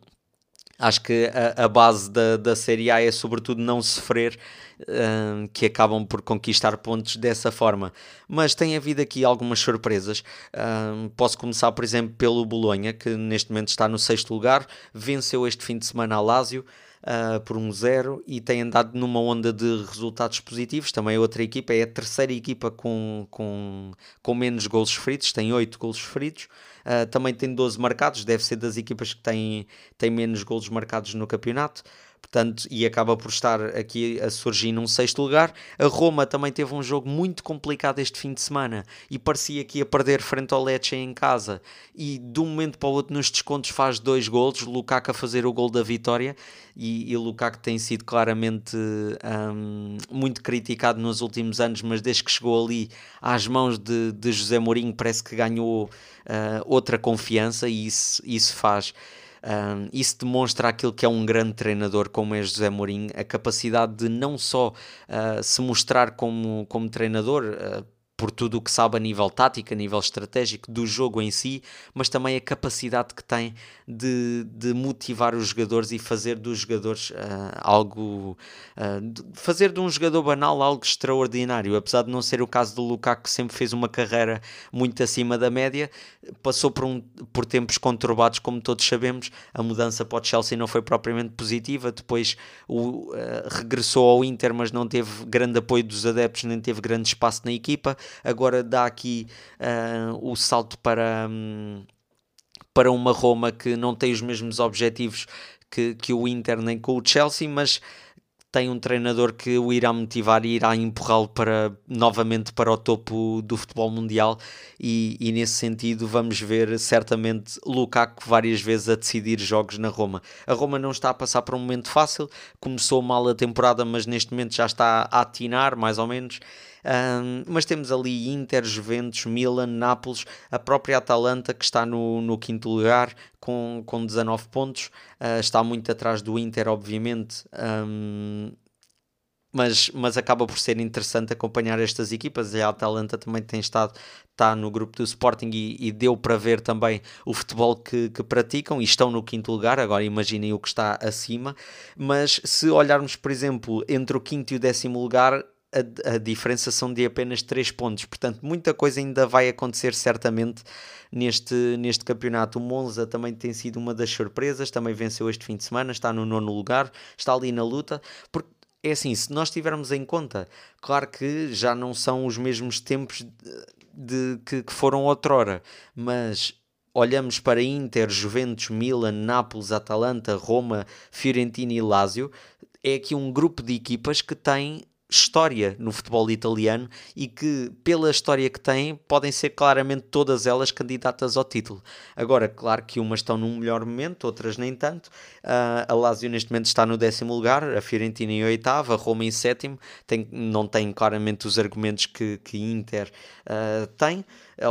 acho que a, a, base da, da Série A é sobretudo não sofrer, uh, que acabam por conquistar pontos dessa forma. Mas tem havido aqui algumas surpresas. Uh, posso começar, por exemplo, pelo Bolonha, que neste momento está no sexto lugar, venceu este fim de semana a Lazio. Uh, por um zero e tem andado numa onda de resultados positivos. Também outra equipa é a terceira equipa com, com, com menos gols feridos, tem 8 gols feridos. Uh, também tem 12 marcados, deve ser das equipas que têm, têm menos golos marcados no campeonato portanto, e acaba por estar aqui a surgir num sexto lugar. A Roma também teve um jogo muito complicado este fim de semana e parecia que ia perder frente ao Lecce em casa. E de um momento para o outro nos descontos faz dois golos, Lukaku a fazer o gol da vitória. E, e Lukaku tem sido claramente um, muito criticado nos últimos anos, mas desde que chegou ali às mãos de, de José Mourinho parece que ganhou uh, outra confiança e isso, isso faz um, isso demonstra aquilo que é um grande treinador como é José Mourinho, a capacidade de não só uh, se mostrar como, como treinador, uh, por tudo o que sabe a nível tático, a nível estratégico do jogo em si, mas também a capacidade que tem de, de motivar os jogadores e fazer dos jogadores uh, algo. Uh, fazer de um jogador banal algo extraordinário. Apesar de não ser o caso do Lukaku, que sempre fez uma carreira muito acima da média, passou por, um, por tempos conturbados, como todos sabemos. A mudança para o Chelsea não foi propriamente positiva. Depois o, uh, regressou ao Inter, mas não teve grande apoio dos adeptos, nem teve grande espaço na equipa agora dá aqui uh, o salto para, um, para uma Roma que não tem os mesmos objetivos que, que o Inter nem com o Chelsea, mas tem um treinador que o irá motivar e irá empurrá-lo para, novamente para o topo do futebol mundial e, e, nesse sentido vamos ver certamente Lukaku várias vezes a decidir jogos na Roma. A Roma não está a passar por um momento fácil, começou mal a temporada mas neste momento já está a atinar mais ou menos um, mas temos ali Inter, Juventus, Milan, Nápoles, a própria Atalanta que está no, no quinto lugar com, com 19 pontos, uh, está muito atrás do Inter, obviamente. Um, mas, mas acaba por ser interessante acompanhar estas equipas. A Atalanta também tem estado está no grupo do Sporting e, e deu para ver também o futebol que, que, praticam e estão no quinto lugar, agora imaginem o que está acima, mas se olharmos por exemplo entre o quinto e o décimo lugar a, a, diferença são de apenas 3 pontos, portanto, muita coisa ainda vai acontecer certamente neste, neste campeonato. O Monza também tem sido uma das surpresas, também venceu este fim de semana, está no nono lugar, está ali na luta, porque é assim, se nós tivermos em conta, claro que já não são os mesmos tempos de, de que, que foram outrora, mas olhamos para Inter, Juventus, Milan, Nápoles, Atalanta, Roma, Fiorentina e Lazio, é aqui um grupo de equipas que tem história no futebol italiano e que, pela história que têm, podem ser claramente todas elas candidatas ao título. Agora, claro que umas estão num melhor momento, outras nem tanto. Uh, a Lazio neste momento está no décimo lugar, a Fiorentina em oitavo, a Roma em sétimo. Tem, não tem claramente os argumentos que, que Inter uh, tem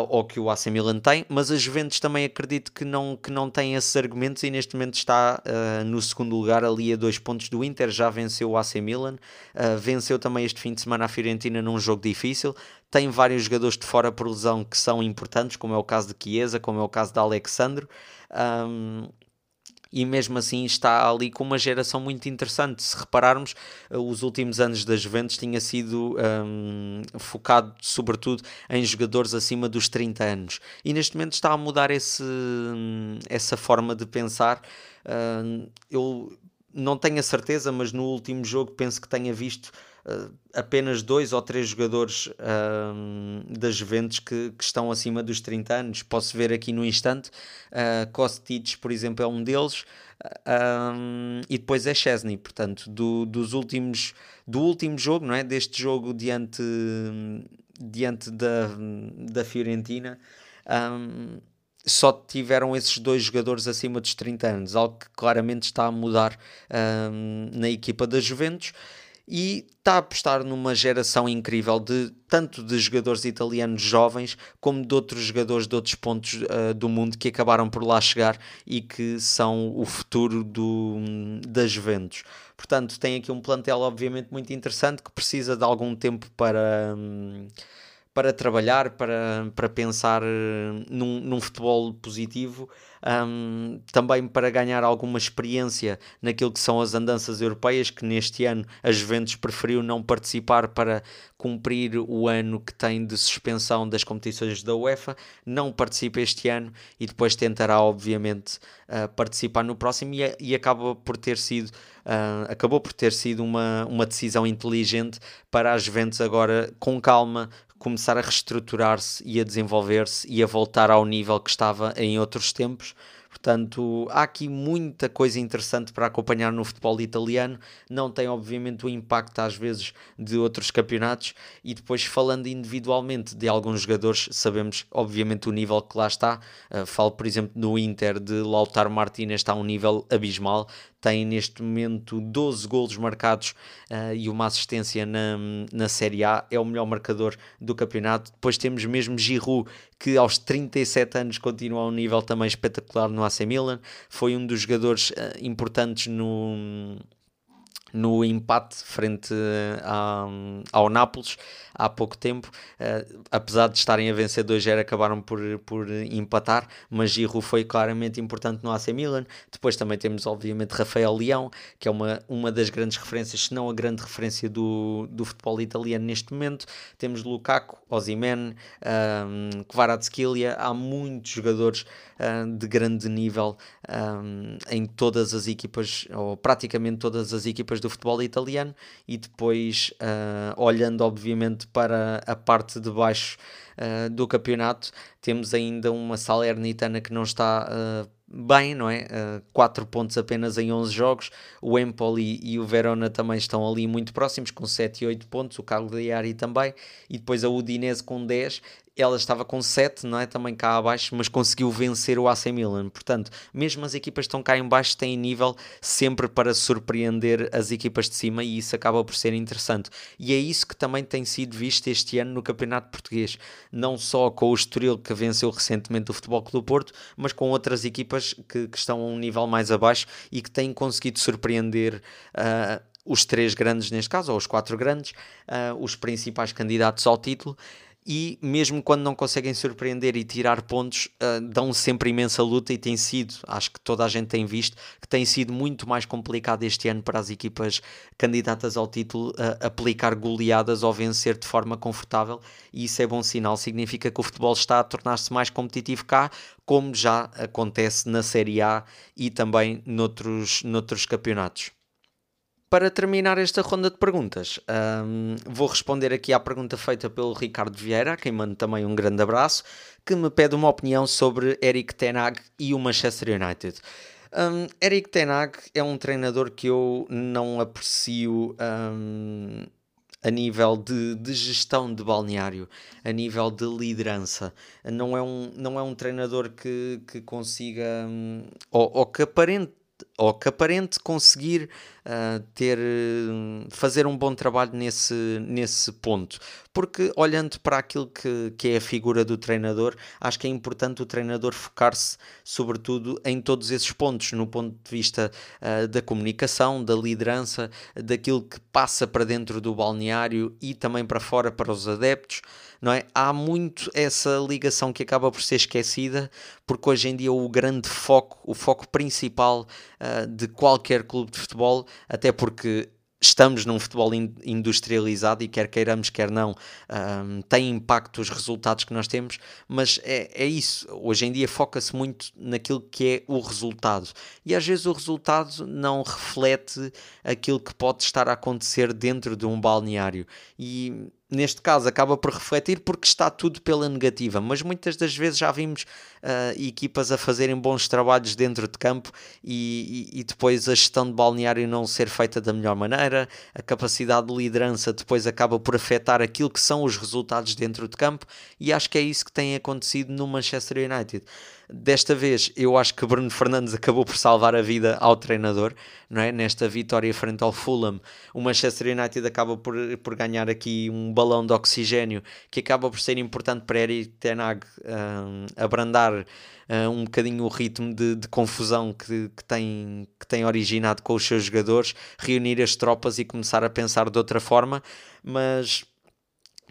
ou que o AC Milan tem, mas a Juventus também acredito que não, que não tem esses argumentos e neste momento está uh, no segundo lugar, ali a dois pontos do Inter, já venceu o AC Milan, uh, venceu também este fim de semana a Fiorentina num jogo difícil, tem vários jogadores de fora por lesão que são importantes, como é o caso de Chiesa, como é o caso de Alexandro. Um, e mesmo assim está ali com uma geração muito interessante. Se repararmos, eh, os últimos anos das Juventus tinha sido um, focado sobretudo em jogadores acima dos 30 anos e neste momento está a mudar esse, essa forma de pensar. Uh, eu não tenho a certeza, mas no último jogo penso que tenha visto apenas dois ou três jogadores uh, das Juventus que, que, estão acima dos 30 anos. Posso ver aqui no instante. Uh, Kostic, por exemplo, é um deles. Um, e depois é Chesney, portanto, do, dos últimos, do último jogo, não é? Deste jogo diante, diante da, da Fiorentina, um, só tiveram esses dois jogadores acima dos 30 anos, algo que claramente está a mudar um, na equipa da Juventus e está a apostar numa geração incrível de tanto de jogadores italianos jovens como de outros jogadores de outros pontos uh, do mundo que acabaram por lá chegar e que são o futuro do, das Juventus. Portanto, tem aqui um plantel obviamente muito interessante que precisa de algum tempo para para trabalhar, para, para pensar eh, num, num futebol positivo, um, também para ganhar alguma experiência naquilo que são as andanças europeias, que neste ano a Juventus preferiu não participar para cumprir o ano que tem de suspensão das competições da UEFA, não participa este ano e depois tentará, obviamente, uh, participar no próximo e, e acaba por ter sido. Uh, acabou por ter sido uma, uma decisão inteligente para a Juventus agora, com calma, começar a reestruturar-se e a desenvolver-se e a voltar ao nível que estava em outros tempos. Portanto, há aqui muita coisa interessante para acompanhar no futebol italiano. Não tem, obviamente, o impacto, às vezes, de outros campeonatos. E depois, falando individualmente de alguns jogadores, sabemos, obviamente, o nível que lá está. Uh, falo, por exemplo, no Inter de Lautaro Martinez, está a um nível abismal tem neste momento 12 golos marcados uh, e uma assistência na, na Série A, é o melhor marcador do campeonato. Depois temos mesmo Giroud, que aos 37 anos continua a um nível também espetacular no AC Milan, foi um dos jogadores uh, importantes no no empate frente ao, ao Nápoles há pouco tempo, uh, apesar de estarem a vencer 2-0, acabaram por, por empatar, mas Giroud foi claramente importante no AC Milan. Depois também temos, obviamente, Rafael Leão, que é uma, uma das grandes referências, se não a grande referência do, do futebol italiano neste momento. Temos Lukaku, Osimhen, um, Kvaratskhelia, há muitos jogadores uh, de grande nível um, em todas as equipas, ou praticamente todas as equipas do futebol italiano, e depois, uh, olhando obviamente para a parte de baixo uh, do campeonato, temos ainda uma Salernitana que não está uh, bem, não é? Uh, 4 pontos apenas em 11 jogos. O Empoli e o Verona também estão ali muito próximos, com 7 e 8 pontos. O Cagliari também. E depois a Udinese com 10 ela estava com 7, não é? Também cá abaixo, mas conseguiu vencer o AC Milan. Portanto, mesmo as equipas que estão cá em baixo têm nível sempre para surpreender as equipas de cima e isso acaba por ser interessante. E é isso que também tem sido visto este ano no Campeonato Português. Não só com o Estoril que venceu recentemente o Futebol Clube do Porto, mas com outras equipas que, que estão a um nível mais abaixo e que têm conseguido surpreender uh, os três grandes neste caso, ou os quatro grandes, uh, os principais candidatos ao título, e mesmo quando não conseguem surpreender e tirar pontos, uh, dão sempre imensa luta e tem sido, acho que toda a gente tem visto, que tem sido muito mais complicado este ano para as equipas candidatas ao título uh, aplicar goleadas ou vencer de forma confortável e isso é bom sinal, significa que o futebol está a tornar-se mais competitivo cá, como já acontece na Série A e também noutros, noutros campeonatos. Para terminar esta ronda de perguntas, um, vou responder aqui à pergunta feita pelo Ricardo Vieira, a quem mando também um grande abraço, que me pede uma opinião sobre Eric Tenag e o Manchester United. Um, Eric Tenag é um treinador que eu não aprecio um, a nível de, de, gestão de balneário, a nível de liderança. Não é um, não é um treinador que, que consiga, um, ou, ou que aparente ou que aparente conseguir uh, ter fazer um bom trabalho nesse, nesse ponto porque olhando para aquilo que, que é a figura do treinador acho que é importante o treinador focar-se sobretudo em todos esses pontos no ponto de vista uh, da comunicação, da liderança daquilo que passa para dentro do balneário e também para fora para os adeptos não é? Há muito essa ligação que acaba por ser esquecida, porque hoje em dia o grande foco, o foco principal uh, de qualquer clube de futebol, até porque estamos num futebol industrializado e quer queiramos, quer não, um, tem impacto os resultados que nós temos, mas é, é isso. Hoje em dia foca-se muito naquilo que é o resultado e às vezes o resultado não reflete aquilo que pode estar a acontecer dentro de um balneário e neste caso acaba por refletir porque está tudo pela negativa, mas muitas das vezes já vimos uh, equipas a fazerem bons trabalhos dentro de campo e, e, e, depois a gestão de balneário não ser feita da melhor maneira, a capacidade de liderança depois acaba por afetar aquilo que são os resultados dentro de campo. E acho que é isso que tem acontecido no Manchester United. Desta vez, eu acho que Bruno Fernandes acabou por salvar a vida ao treinador, não é? Nesta vitória frente ao Fulham, o Manchester United acaba por, por ganhar aqui um balão de oxigênio que acaba por ser importante para Eric Ten Hag um, abrandar uh, um bocadinho o ritmo de, de confusão que, que, tem, que tem originado com os seus jogadores, reunir as tropas e começar a pensar de outra forma, mas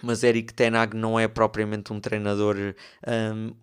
mas Eric Tenag não é propriamente um treinador um,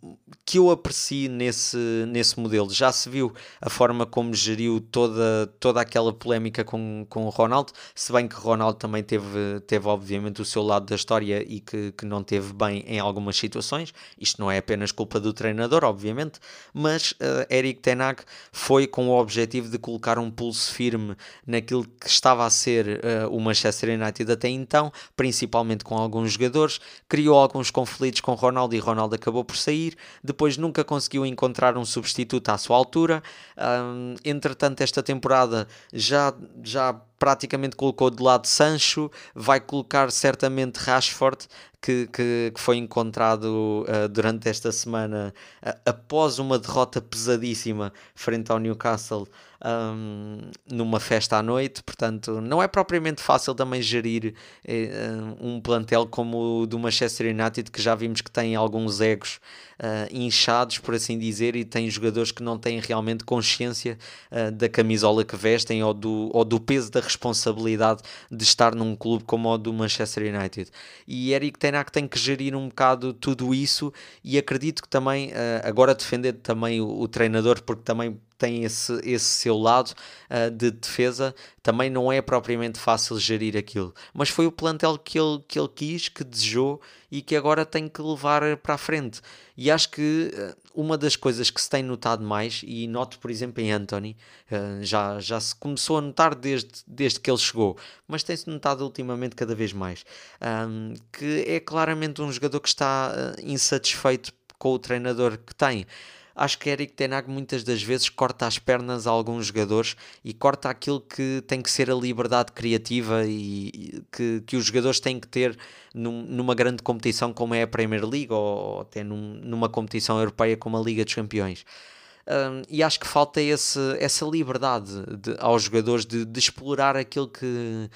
que eu aprecie nesse, nesse modelo. Já se viu a forma como geriu toda, toda aquela polémica com, com o Ronaldo, se bem que Ronaldo também teve, teve obviamente o seu lado da história e que, que não teve bem em algumas situações. Isto não é apenas culpa do treinador, obviamente, mas uh, Eric Tenag foi com o objetivo de colocar um pulso firme naquilo que estava a ser uh, o Manchester United até então, principalmente com alguns jogadores, criou alguns conflitos com Ronaldo e Ronaldo acabou por sair, depois nunca conseguiu encontrar um substituto à sua altura. Um, entretanto, esta temporada já, já praticamente colocou de lado Sancho, vai colocar certamente Rashford, que, que, que foi encontrado uh, durante esta semana uh, após uma derrota pesadíssima frente ao Newcastle um, numa festa à noite, portanto, não é propriamente fácil também gerir uh, um plantel como o do Manchester United, que já vimos que tem alguns egos uh, inchados, por assim dizer, e tem jogadores que não têm realmente consciência uh, da camisola que vestem ou do, ou do peso da responsabilidade de estar num clube como o do Manchester United. E Eric Tenak tem que gerir um bocado tudo isso, e acredito que também, agora defender também o, o treinador, porque também tem esse, esse seu lado uh, de defesa, também não é propriamente fácil gerir aquilo. Mas foi o plantel que ele, que ele quis, que desejou e que agora tem que levar para a frente. E acho que uh, uma das coisas que se tem notado mais, e noto por exemplo em Anthony, uh, já, já se começou a notar desde, desde que ele chegou, mas tem-se notado ultimamente cada vez mais, um, que é claramente um jogador que está insatisfeito com o treinador que tem. Acho que Eric Tenag muitas das vezes corta as pernas a alguns jogadores e corta aquilo que tem que ser a liberdade criativa e que, que os jogadores têm que ter num, numa grande competição como é a Premier League ou até num, numa competição europeia como a Liga dos Campeões. Um, e acho que falta esse, essa liberdade de, aos jogadores de, de explorar aquilo que,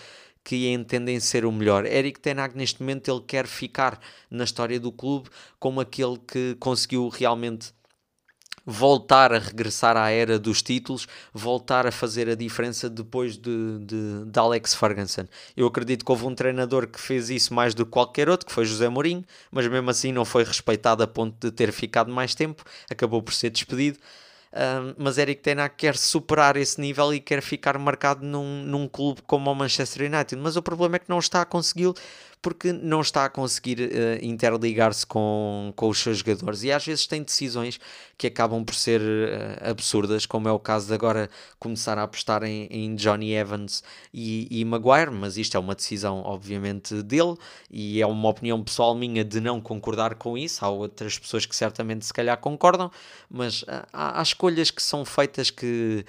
que entendem ser o melhor. Eric Tenag neste momento ele quer ficar na história do clube como aquele que conseguiu realmente voltar a regressar à era dos títulos, voltar a fazer a diferença depois de, de, de, Alex Ferguson. Eu acredito que houve um treinador que fez isso mais do que qualquer outro, que foi José Mourinho, mas mesmo assim não foi respeitado a ponto de ter ficado mais tempo, acabou por ser despedido. Uh, mas Eric Ten Hag quer superar esse nível e quer ficar marcado num, num clube como o Manchester United. Mas o problema é que não está a consegui-lo porque não está a conseguir uh, interligar-se com, com os seus jogadores. E às vezes tem decisões que acabam por ser uh, absurdas, como é o caso de agora começar a apostar em, em Johnny Evans e, e, Maguire, mas isto é uma decisão obviamente dele e é uma opinião pessoal minha de não concordar com isso, há outras pessoas que certamente se calhar concordam, mas uh, há, há escolhas que são feitas que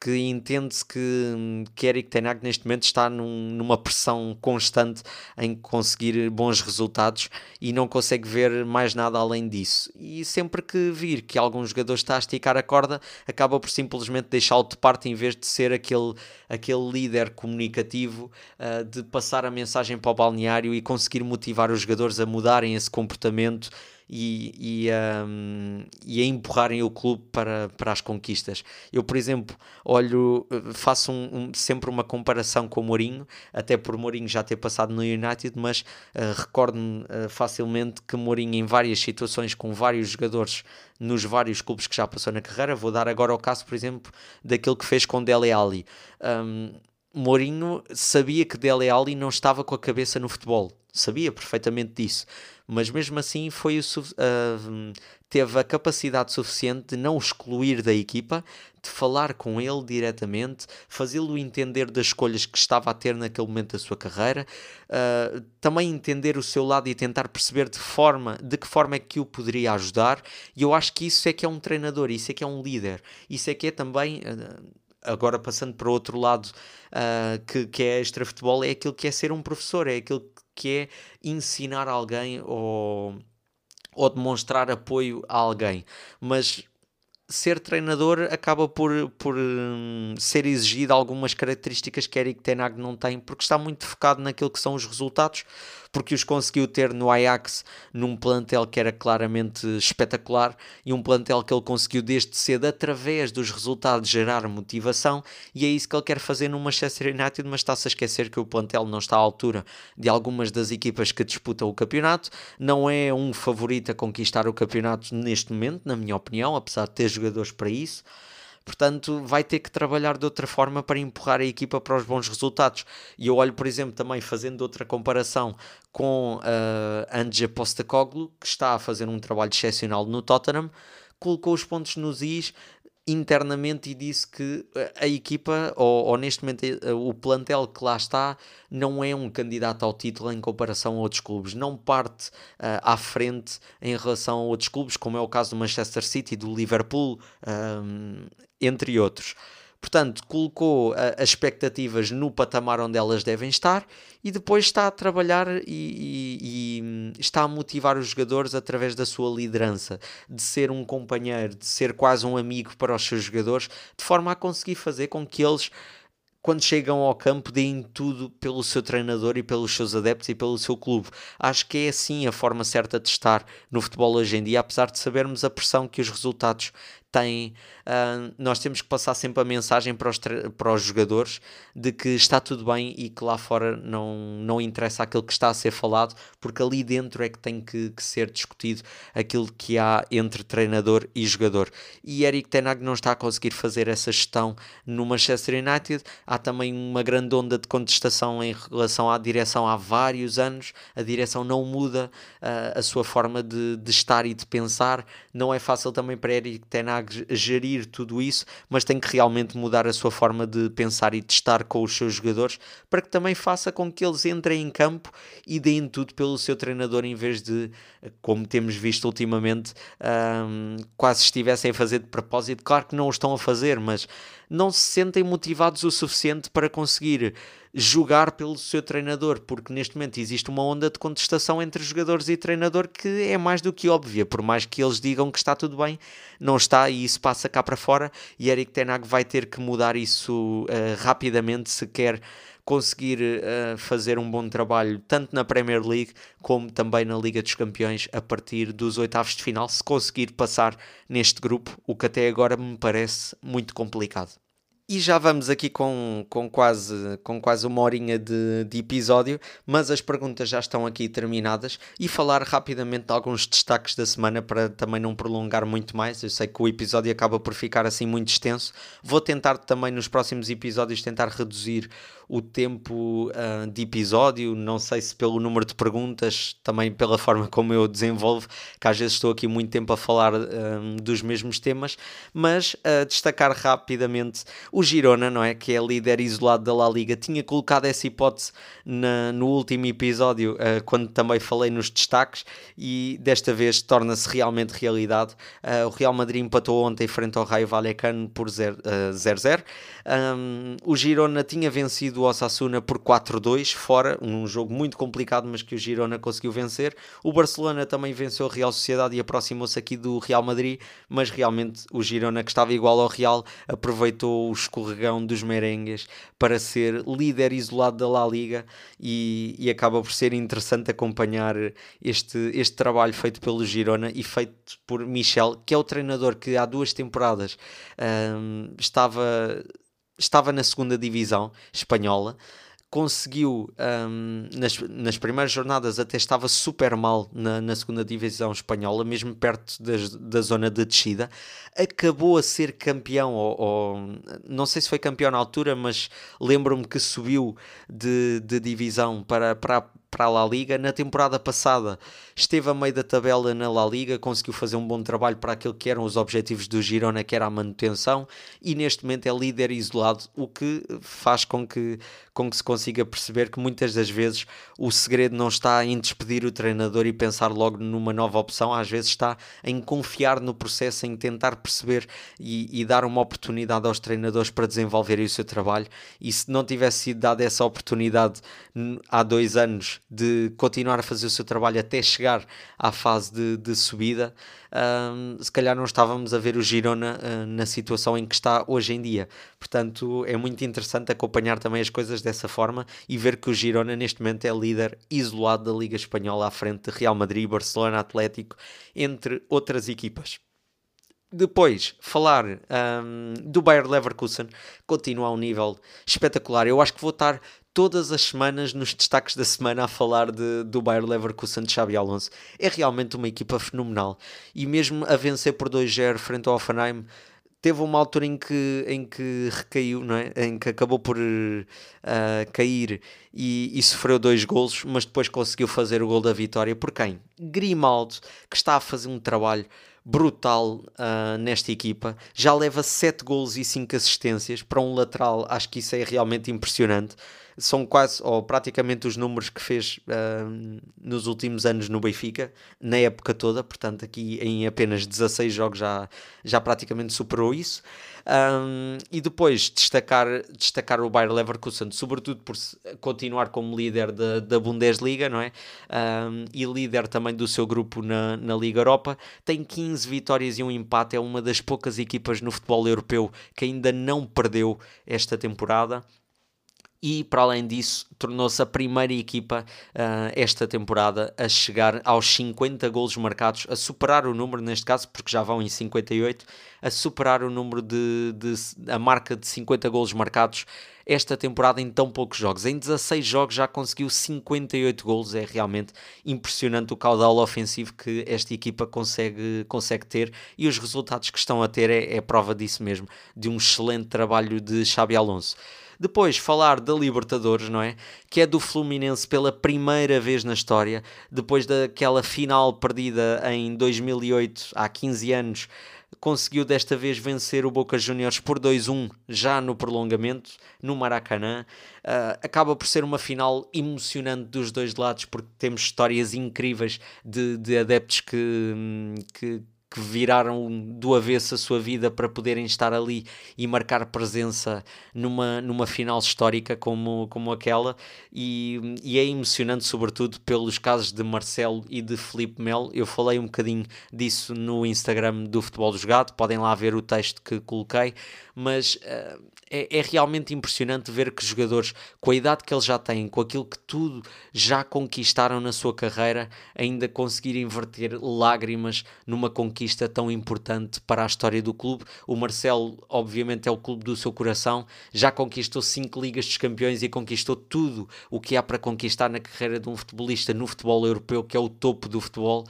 que entende-se que, que Eric Ten Hag neste momento está num, numa pressão constante em conseguir bons resultados e não consegue ver mais nada além disso. E sempre que vir que algum jogador está a esticar a corda, acaba por simplesmente deixá-lo de parte em vez de ser aquele, aquele líder comunicativo uh, de passar a mensagem para o balneário e conseguir motivar os jogadores a mudarem esse comportamento e, e, um, e a empurrarem o clube para, para as conquistas. Eu, por exemplo, olho, faço um, um, sempre uma comparação com o Mourinho, até por Mourinho já ter passado no United, mas uh, recordo-me uh, facilmente que Mourinho, em várias situações, com vários jogadores nos vários clubes que já passou na carreira, vou dar agora o caso, por exemplo, daquilo que fez com Dele Alli. Um, Mourinho sabia que Dele Alli não estava com a cabeça no futebol, sabia perfeitamente disso mas mesmo assim foi o, uh, teve a capacidade suficiente de não o excluir da equipa, de falar com ele diretamente, fazê-lo entender das escolhas que estava a ter naquele momento da sua carreira, uh, também entender o seu lado e tentar perceber de, forma, de que forma é que o poderia ajudar. E eu acho que isso é que é um treinador, isso é que é um líder, isso é que é também. Uh, agora passando para o outro lado uh, que, que é extra futebol, é aquilo que é ser um professor, é aquilo que é ensinar alguém ou, ou demonstrar apoio a alguém. Mas ser treinador acaba por, por hum, ser exigido algumas características que Eric Tenag não tem, porque está muito focado naquilo que são os resultados, porque os conseguiu ter no Ajax num plantel que era claramente espetacular e um plantel que ele conseguiu desde cedo, através dos resultados, gerar motivação, e é isso que ele quer fazer no Manchester United, mas está-se a esquecer que o plantel não está à altura de algumas das equipas que disputam o campeonato, não é um favorito a conquistar o campeonato neste momento, na minha opinião, apesar de ter jogadores para isso. Portanto, vai ter que trabalhar de outra forma para empurrar a equipa para os bons resultados. E eu olho, por exemplo, também fazendo outra comparação com uh, Anja Postecoglou, que está a fazer um trabalho excepcional no Tottenham, colocou os pontos nos is internamente e disse que a equipa, ou, ou, neste momento eh, o plantel que lá está, não é um candidato ao título em comparação a outros clubes. Não parte uh, à frente em relação a outros clubes, como é o caso do Manchester City, do Liverpool, um, entre outros. Portanto, colocou as expectativas no patamar onde elas devem estar e depois está a trabalhar e, e, e, hum, está a motivar os jogadores através da sua liderança, de ser um companheiro, de ser quase um amigo para os seus jogadores, de forma a conseguir fazer com que eles quando chegam ao campo, deem tudo pelo seu treinador e pelos seus adeptos e pelo seu clube. Acho que é assim a forma certa de estar no futebol hoje em dia, apesar de sabermos a pressão que os resultados tem. Uh, nós temos que passar sempre a mensagem para os, para os jogadores de que está tudo bem e que lá fora não, não interessa aquilo que está a ser falado, porque ali dentro é que tem que, que ser discutido aquilo que há entre treinador e jogador. E Eric Tenag não está a conseguir fazer essa gestão no Manchester United. Há também uma grande onda de contestação em relação à direção há vários anos. A direção não muda uh, a sua forma de, de estar e de pensar. Não é fácil também para Eric Tenag Hag gerir tudo isso, mas tem que realmente mudar a sua forma de pensar e testar com os seus jogadores para que também faça com que eles entrem em campo e deem tudo pelo seu treinador em vez de, como temos visto ultimamente, um, quase estivessem a fazer de propósito. Claro que não o estão a fazer, mas não se sentem motivados o suficiente para conseguir jogar pelo seu treinador, porque neste momento existe uma onda de contestação entre jogadores e treinador que é mais do que óbvia, por mais que eles digam que está tudo bem, não está e isso passa cá para fora e Eric Tenag vai ter que mudar isso uh, rapidamente se quer conseguir uh, fazer um bom trabalho tanto na Premier League como também na Liga dos Campeões a partir dos oitavos de final, se conseguir passar neste grupo, o que até agora me parece muito complicado. E já vamos aqui com, com, quase, com quase uma horinha de, de episódio, mas as perguntas já estão aqui terminadas e falar rapidamente de alguns destaques da semana para também não prolongar muito mais. Eu sei que o episódio acaba por ficar assim muito extenso. Vou tentar também nos próximos episódios tentar reduzir o tempo uh, de episódio, não sei se pelo número de perguntas, também pela forma como eu desenvolvo, que às vezes estou aqui muito tempo a falar uh, dos mesmos temas, mas uh, destacar rapidamente o Girona, não é? Que é líder isolado da La Liga, tinha colocado essa hipótese na, no último episódio, quando também falei nos destaques, e desta vez torna-se realmente realidade. o Real Madrid empatou ontem frente ao Raio Vallecano por 0-0. Um, o Girona tinha vencido o Osasuna por 4-2, fora, um jogo muito complicado, mas que o Girona conseguiu vencer. O Barcelona também venceu a Real Sociedade e aproximou-se aqui do Real Madrid, mas realmente o Girona, que estava igual ao Real, aproveitou o escorregão dos merengues para ser líder isolado da La Liga e, e acaba por ser interessante acompanhar este, este trabalho feito pelo Girona e feito por Michel, que é o treinador que há duas temporadas um, estava estava na segunda divisão espanhola, conseguiu um, nas, nas primeiras jornadas até estava super mal na, na segunda divisão espanhola, mesmo perto das, da zona de descida, acabou a ser campeão, ou, ou não sei se foi campeão na altura, mas lembro-me que subiu de, de divisão para, para, para a La Liga. Na temporada passada esteve a meio da tabela na La Liga, conseguiu fazer um bom trabalho para aquilo que eram os objetivos do Girona, que era a manutenção, e neste momento é líder isolado, o que faz com que, com que se consiga perceber que muitas das vezes o segredo não está em despedir o treinador e pensar logo numa nova opção, às vezes está em confiar no processo, em tentar perceber e, e dar uma oportunidade aos treinadores para desenvolverem o seu trabalho. E se não tivesse sido dada essa oportunidade há dois anos de continuar a fazer o seu trabalho até chegar à fase de, de subida, um, se calhar não estávamos a ver o Girona uh, na situação em que está hoje em dia. Portanto, é muito interessante acompanhar também as coisas dessa forma e ver que o Girona neste momento é líder isolado da Liga Espanhola à frente de Real Madrid, Barcelona, Atlético, entre outras equipas. Depois, falar um, do Bayer Leverkusen, continua a um nível espetacular. Eu acho que vou estar todas as semanas nos destaques da semana a falar de, do Bayer Leverkusen de Xabi Alonso. É realmente uma equipa fenomenal. E mesmo a vencer por 2-0 frente ao Offenheim, teve uma altura em que, em que recaiu, não é? em que acabou por uh, cair e, e, sofreu dois golos, mas depois conseguiu fazer o gol da vitória. Por quem? Grimaldo, que está a fazer um trabalho brutal uh, nesta equipa. Já leva 7 gols e 5 assistências para um lateral. Acho que isso é realmente impressionante. São quase, ou praticamente, os números que fez uh, nos últimos anos no Benfica, na época toda. Portanto, aqui em apenas 16 jogos já, já praticamente superou isso. Um, e depois destacar, destacar o Bayer Leverkusen, sobretudo por continuar como líder da, da Bundesliga, não é? Um, e líder também do seu grupo na, na Liga Europa. Tem 15 vitórias e um empate, é uma das poucas equipas no futebol europeu que ainda não perdeu esta temporada e, para além disso, tornou-se a primeira equipa uh, esta temporada a chegar aos 50 golos marcados, a superar o número, neste caso, porque já vão em 58, a superar o número de, de a marca de 50 golos marcados esta temporada em tão poucos jogos. Em 16 jogos já conseguiu 58 golos, é realmente impressionante o caudal ofensivo que esta equipa consegue, consegue ter e os resultados que estão a ter é, é prova disso mesmo, de um excelente trabalho de Xabi Alonso. Depois falar da Libertadores, não é? Que é do Fluminense pela primeira vez na história, depois daquela final perdida em 2008, há 15 anos, conseguiu desta vez vencer o Boca Juniors por 2-1 já no prolongamento, no Maracanã. Uh, acaba por ser uma final emocionante dos dois lados, porque temos histórias incríveis de, de adeptos que, que que viraram do avesso a sua vida para poderem estar ali e marcar presença numa, numa final histórica como, como aquela. E, e é emocionante sobretudo pelos casos de Marcelo e de Felipe Melo. Eu falei um bocadinho disso no Instagram do Futebol do Jogado, podem lá ver o texto que coloquei, mas uh, é, é, realmente impressionante ver que jogadores, com a idade que eles já têm, com aquilo que tudo já conquistaram na sua carreira, ainda conseguirem verter lágrimas numa conquista tão importante para a história do clube. O Marcelo, obviamente, é o clube do seu coração, já conquistou cinco Ligas dos Campeões e conquistou tudo o que há para conquistar na carreira de um futebolista no futebol europeu, que é o topo do futebol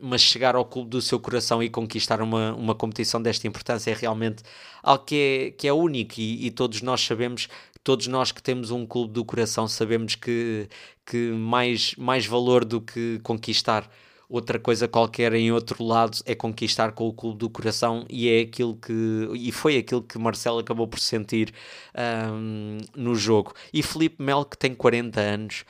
mas chegar ao clube do seu coração e conquistar uma, uma competição desta importância é realmente algo que é, que é único e, e todos nós sabemos todos nós que temos um clube do coração sabemos que, que mais, mais valor do que conquistar outra coisa qualquer em outro lado é conquistar com o clube do coração e é aquilo que e foi aquilo que Marcelo acabou por sentir um, no jogo. E Felipe Melo que tem 40 anos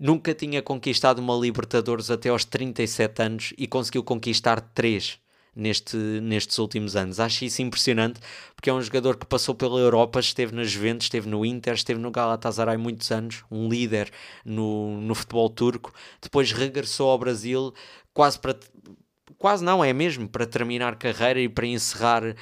Nunca tinha conquistado uma Libertadores até aos 37 anos e conseguiu conquistar 3 neste, nestes últimos anos. Acho isso impressionante porque é um jogador que passou pela Europa, esteve na Juventus, esteve no Inter, esteve no Galatasaray muitos anos, um líder no, no futebol turco. Depois regressou ao Brasil quase para quase não, é mesmo, para terminar carreira e para encerrar uh,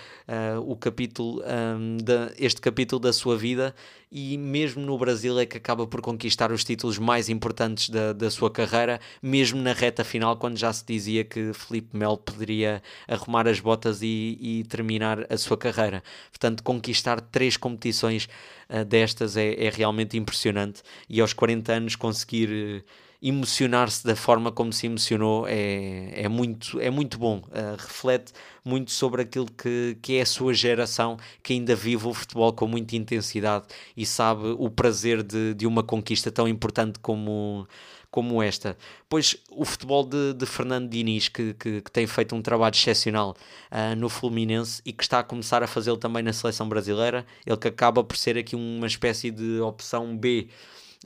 o capítulo, um, de, este capítulo da sua vida e mesmo no Brasil é que acaba por conquistar os títulos mais importantes da, da sua carreira, mesmo na reta final, quando já se dizia que Felipe Melo poderia arrumar as botas e, e terminar a sua carreira. Portanto, conquistar três competições uh, destas é, é, realmente impressionante e aos 40 anos conseguir... Uh, emocionar-se da forma como se emocionou é, é, muito, é muito bom. Uh, reflete muito sobre aquilo que, que é a sua geração, que ainda vive o futebol com muita intensidade e sabe o prazer de, de uma conquista tão importante como, como esta. Pois o futebol de, de Fernando Diniz, que, que, que, tem feito um trabalho excepcional uh, no Fluminense e que está a começar a fazê-lo também na seleção brasileira, ele que acaba por ser aqui uma espécie de opção B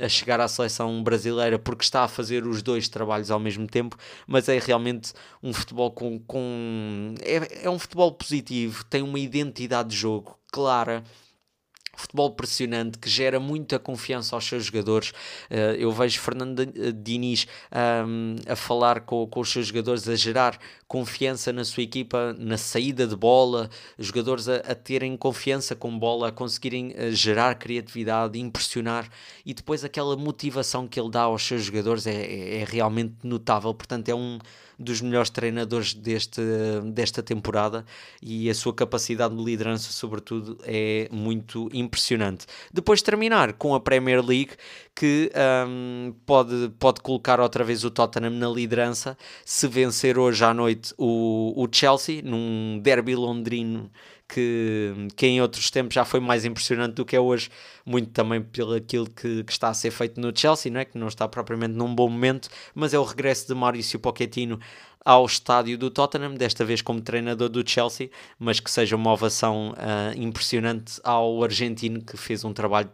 a chegar à seleção brasileira porque está a fazer os dois trabalhos ao mesmo tempo, mas é realmente um futebol com. com é, é um futebol positivo, tem uma identidade de jogo clara futebol pressionante que gera muita confiança aos seus jogadores. Uh, eu vejo Fernando Diniz um, a falar com, os seus jogadores, a gerar confiança na sua equipa, na saída de bola, jogadores a, terem confiança com bola, a conseguirem uh, gerar criatividade, impressionar e depois aquela motivação que ele dá aos seus jogadores é, é, é realmente notável. Portanto, é um dos melhores treinadores deste, desta temporada e a sua capacidade de liderança, sobretudo, é muito impressionante. Depois de terminar com a Premier League, que um, pode, pode colocar outra vez o Tottenham na liderança se vencer hoje à noite o, o Chelsea, num derby londrino que, que em outros tempos já foi mais impressionante do que é hoje, muito também pelo aquilo que, que, está a ser feito no Chelsea, não é? que não está propriamente num bom momento, mas é o regresso de Maurício Pochettino ao estádio do Tottenham, desta vez como treinador do Chelsea, mas que seja uma ovação uh, impressionante ao argentino que fez um trabalho,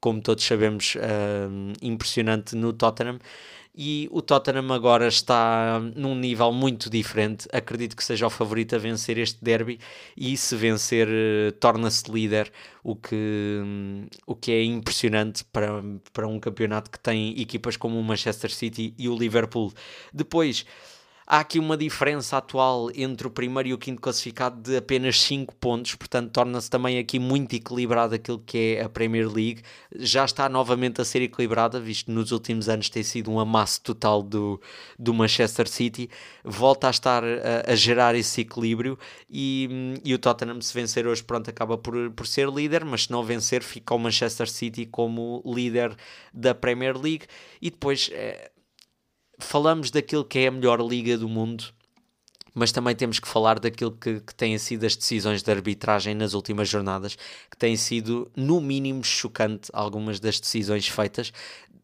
como todos sabemos, uh, impressionante no Tottenham e o Tottenham agora está num nível muito diferente. Acredito que seja o favorito a vencer este derby e se vencer eh, torna-se líder, o que, o que é impressionante para, para um campeonato que tem equipas como o Manchester City e o Liverpool. Depois Há aqui uma diferença atual entre o primeiro e o quinto classificado de apenas 5 pontos, portanto torna-se também aqui muito equilibrado aquilo que é a Premier League. Já está novamente a ser equilibrada, visto que nos últimos anos tem sido um amasso total do, do Manchester City. Volta a estar a, a gerar esse equilíbrio e, e o Tottenham, se vencer hoje, pronto, acaba por, por ser líder, mas se não vencer, fica o Manchester City como líder da Premier League. E depois. É, falamos daquilo que é a melhor liga do mundo mas também temos que falar daquilo que, que têm sido as decisões de arbitragem nas últimas jornadas, que têm sido, no mínimo, chocante algumas das decisões feitas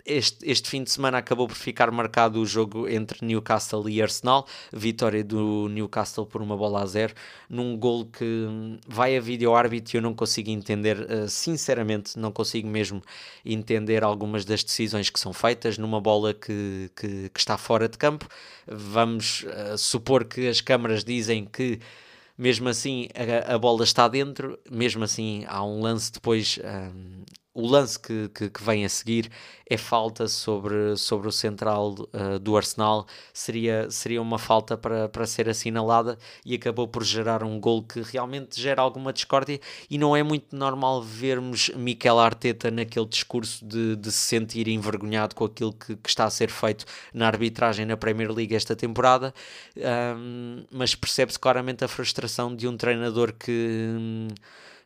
este, este fim de semana acabou por ficar marcado o jogo entre Newcastle e Arsenal, vitória do Newcastle por uma bola a zero, num gol que vai a vídeo árbitro e eu não consigo entender, uh, sinceramente, não consigo mesmo entender algumas das decisões que são feitas numa bola que, que, que está fora de campo. Vamos uh, supor que as câmaras dizem que mesmo assim a, a, bola está dentro, mesmo assim há um lance depois um, o lance que, que, que, vem a seguir é falta sobre, sobre o central uh, do Arsenal, seria, seria uma falta para, para ser assinalada e acabou por gerar um gol que realmente gera alguma discórdia. E não é muito normal vermos Miquel Arteta naquele discurso de, de se sentir envergonhado com aquilo que, que está a ser feito na arbitragem na Premier League esta temporada, um, mas percebe-se claramente a frustração de um treinador que,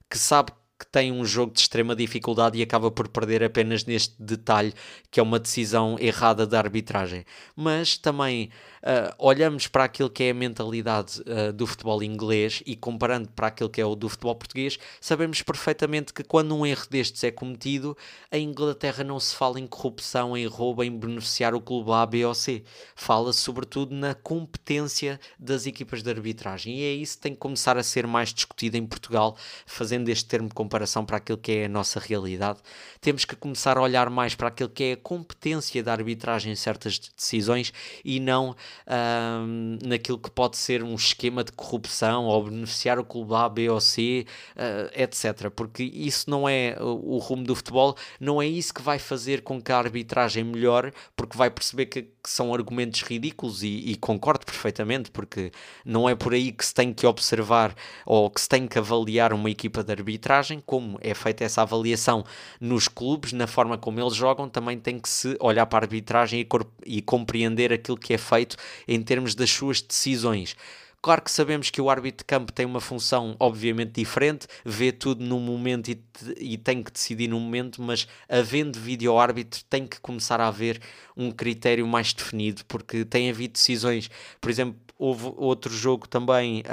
que sabe que tem um jogo de extrema dificuldade e acaba por perder apenas neste detalhe, que é uma decisão errada da arbitragem. Mas também uh, olhamos para aquilo que é a mentalidade uh, do futebol inglês e comparando para aquilo que é o do futebol português, sabemos perfeitamente que quando um erro destes é cometido, a Inglaterra não se fala em corrupção, em roubo, em beneficiar o clube A, B ou C. Fala sobretudo na competência das equipas de arbitragem. E é isso que tem que começar a ser mais discutido em Portugal, fazendo este termo de comparação para aquilo que é a nossa realidade. Temos que começar a olhar mais para aquilo que é a competência da arbitragem em certas decisões e não um, naquilo que pode ser um esquema de corrupção ou beneficiar o clube A, B ou C, uh, etc. Porque isso não é o, o, rumo do futebol, não é isso que vai fazer com que a arbitragem melhore, porque vai perceber que, que são argumentos ridículos e, e, concordo perfeitamente, porque não é por aí que se tem que observar ou que se tem que avaliar uma equipa de arbitragem, como é feita essa avaliação nos clubes, na forma como eles jogam, também tem que se olhar para a arbitragem e, e compreender aquilo que é feito em termos das suas decisões. Claro que sabemos que o árbitro de campo tem uma função obviamente diferente, vê tudo no momento e, e tem que decidir no momento, mas havendo vídeo árbitro tem que começar a haver um critério mais definido, porque tem havido decisões, por exemplo, houve outro jogo também,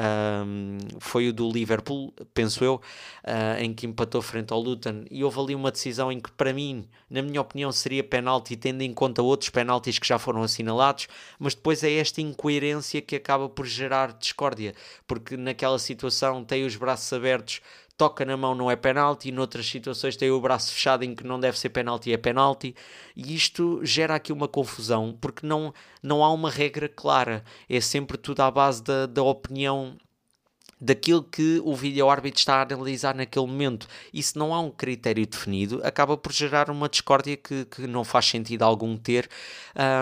um, foi o do Liverpool, penso eu, uh, em que empatou frente ao Luton, e houve ali uma decisão em que, para mim, na minha opinião, seria penalti, tendo em conta outros penaltis que já foram assinalados, mas depois é esta incoerência que acaba por gerar discórdia, porque naquela situação tem os braços abertos toca na mão não é penalti, noutras situações tem o braço fechado em que não deve ser penalti é penalti, e isto gera aqui uma confusão, porque não, não há uma regra clara, é sempre tudo à base da, da opinião daquilo que o vídeo árbitro está a analisar naquele momento. E se não há um critério definido, acaba por gerar uma discórdia que, que não faz sentido algum ter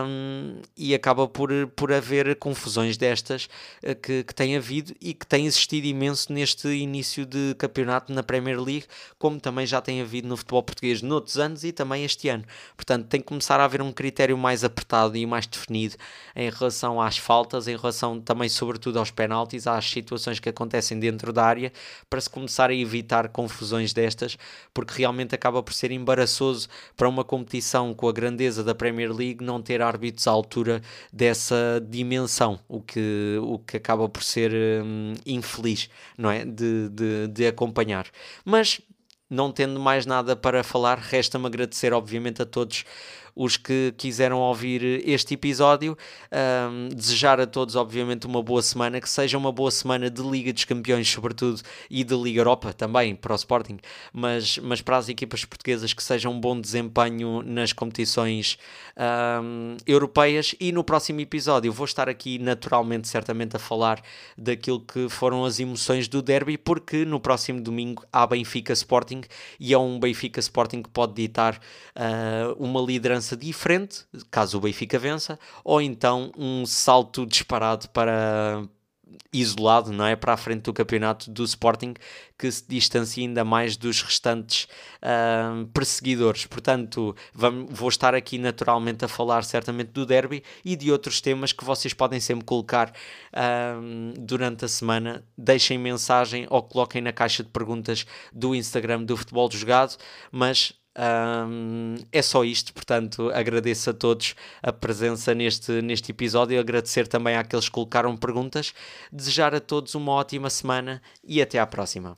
um, e acaba por, por haver confusões destas uh, que, que tem havido e que tem existido imenso neste início de campeonato na Premier League, como também já tem havido no futebol português noutros anos e também este ano. Portanto, tem que começar a haver um critério mais apertado e mais definido em relação às faltas, em relação também, sobretudo, aos penaltis, às situações que acontecem acontecem dentro da área para se começar a evitar confusões destas, porque realmente acaba por ser embaraçoso para uma competição com a grandeza da Premier League não ter árbitros à altura dessa dimensão, o que, o que acaba por ser hum, infeliz, não é? De, de, de acompanhar. Mas não tendo mais nada para falar, resta-me agradecer, obviamente, a todos os que quiseram ouvir este episódio. Um, desejar a todos, obviamente, uma boa semana, que seja uma boa semana de Liga dos Campeões, sobretudo, e de Liga Europa também, para o Sporting, mas, mas para as equipas portuguesas que seja um bom desempenho nas competições um, europeias. E no próximo episódio vou estar aqui, naturalmente, certamente, a falar daquilo que foram as emoções do derby, porque no próximo domingo há Benfica Sporting e é um Benfica Sporting que pode ditar uh, uma liderança diferente, caso o Benfica vença, ou então um salto disparado para isolado, não é, para a frente do campeonato do Sporting, que se distancia ainda mais dos restantes uh, perseguidores. Portanto, vamos, vou estar aqui naturalmente a falar certamente do derby e de outros temas que vocês podem sempre colocar uh, durante a semana. Deixem mensagem ou coloquem na caixa de perguntas do Instagram do Futebol Jogado, mas Um, é só isto, portanto, agradeço a todos a presença neste, neste episódio, agradecer também àqueles que colocaram perguntas, desejar a todos uma ótima semana e até à próxima.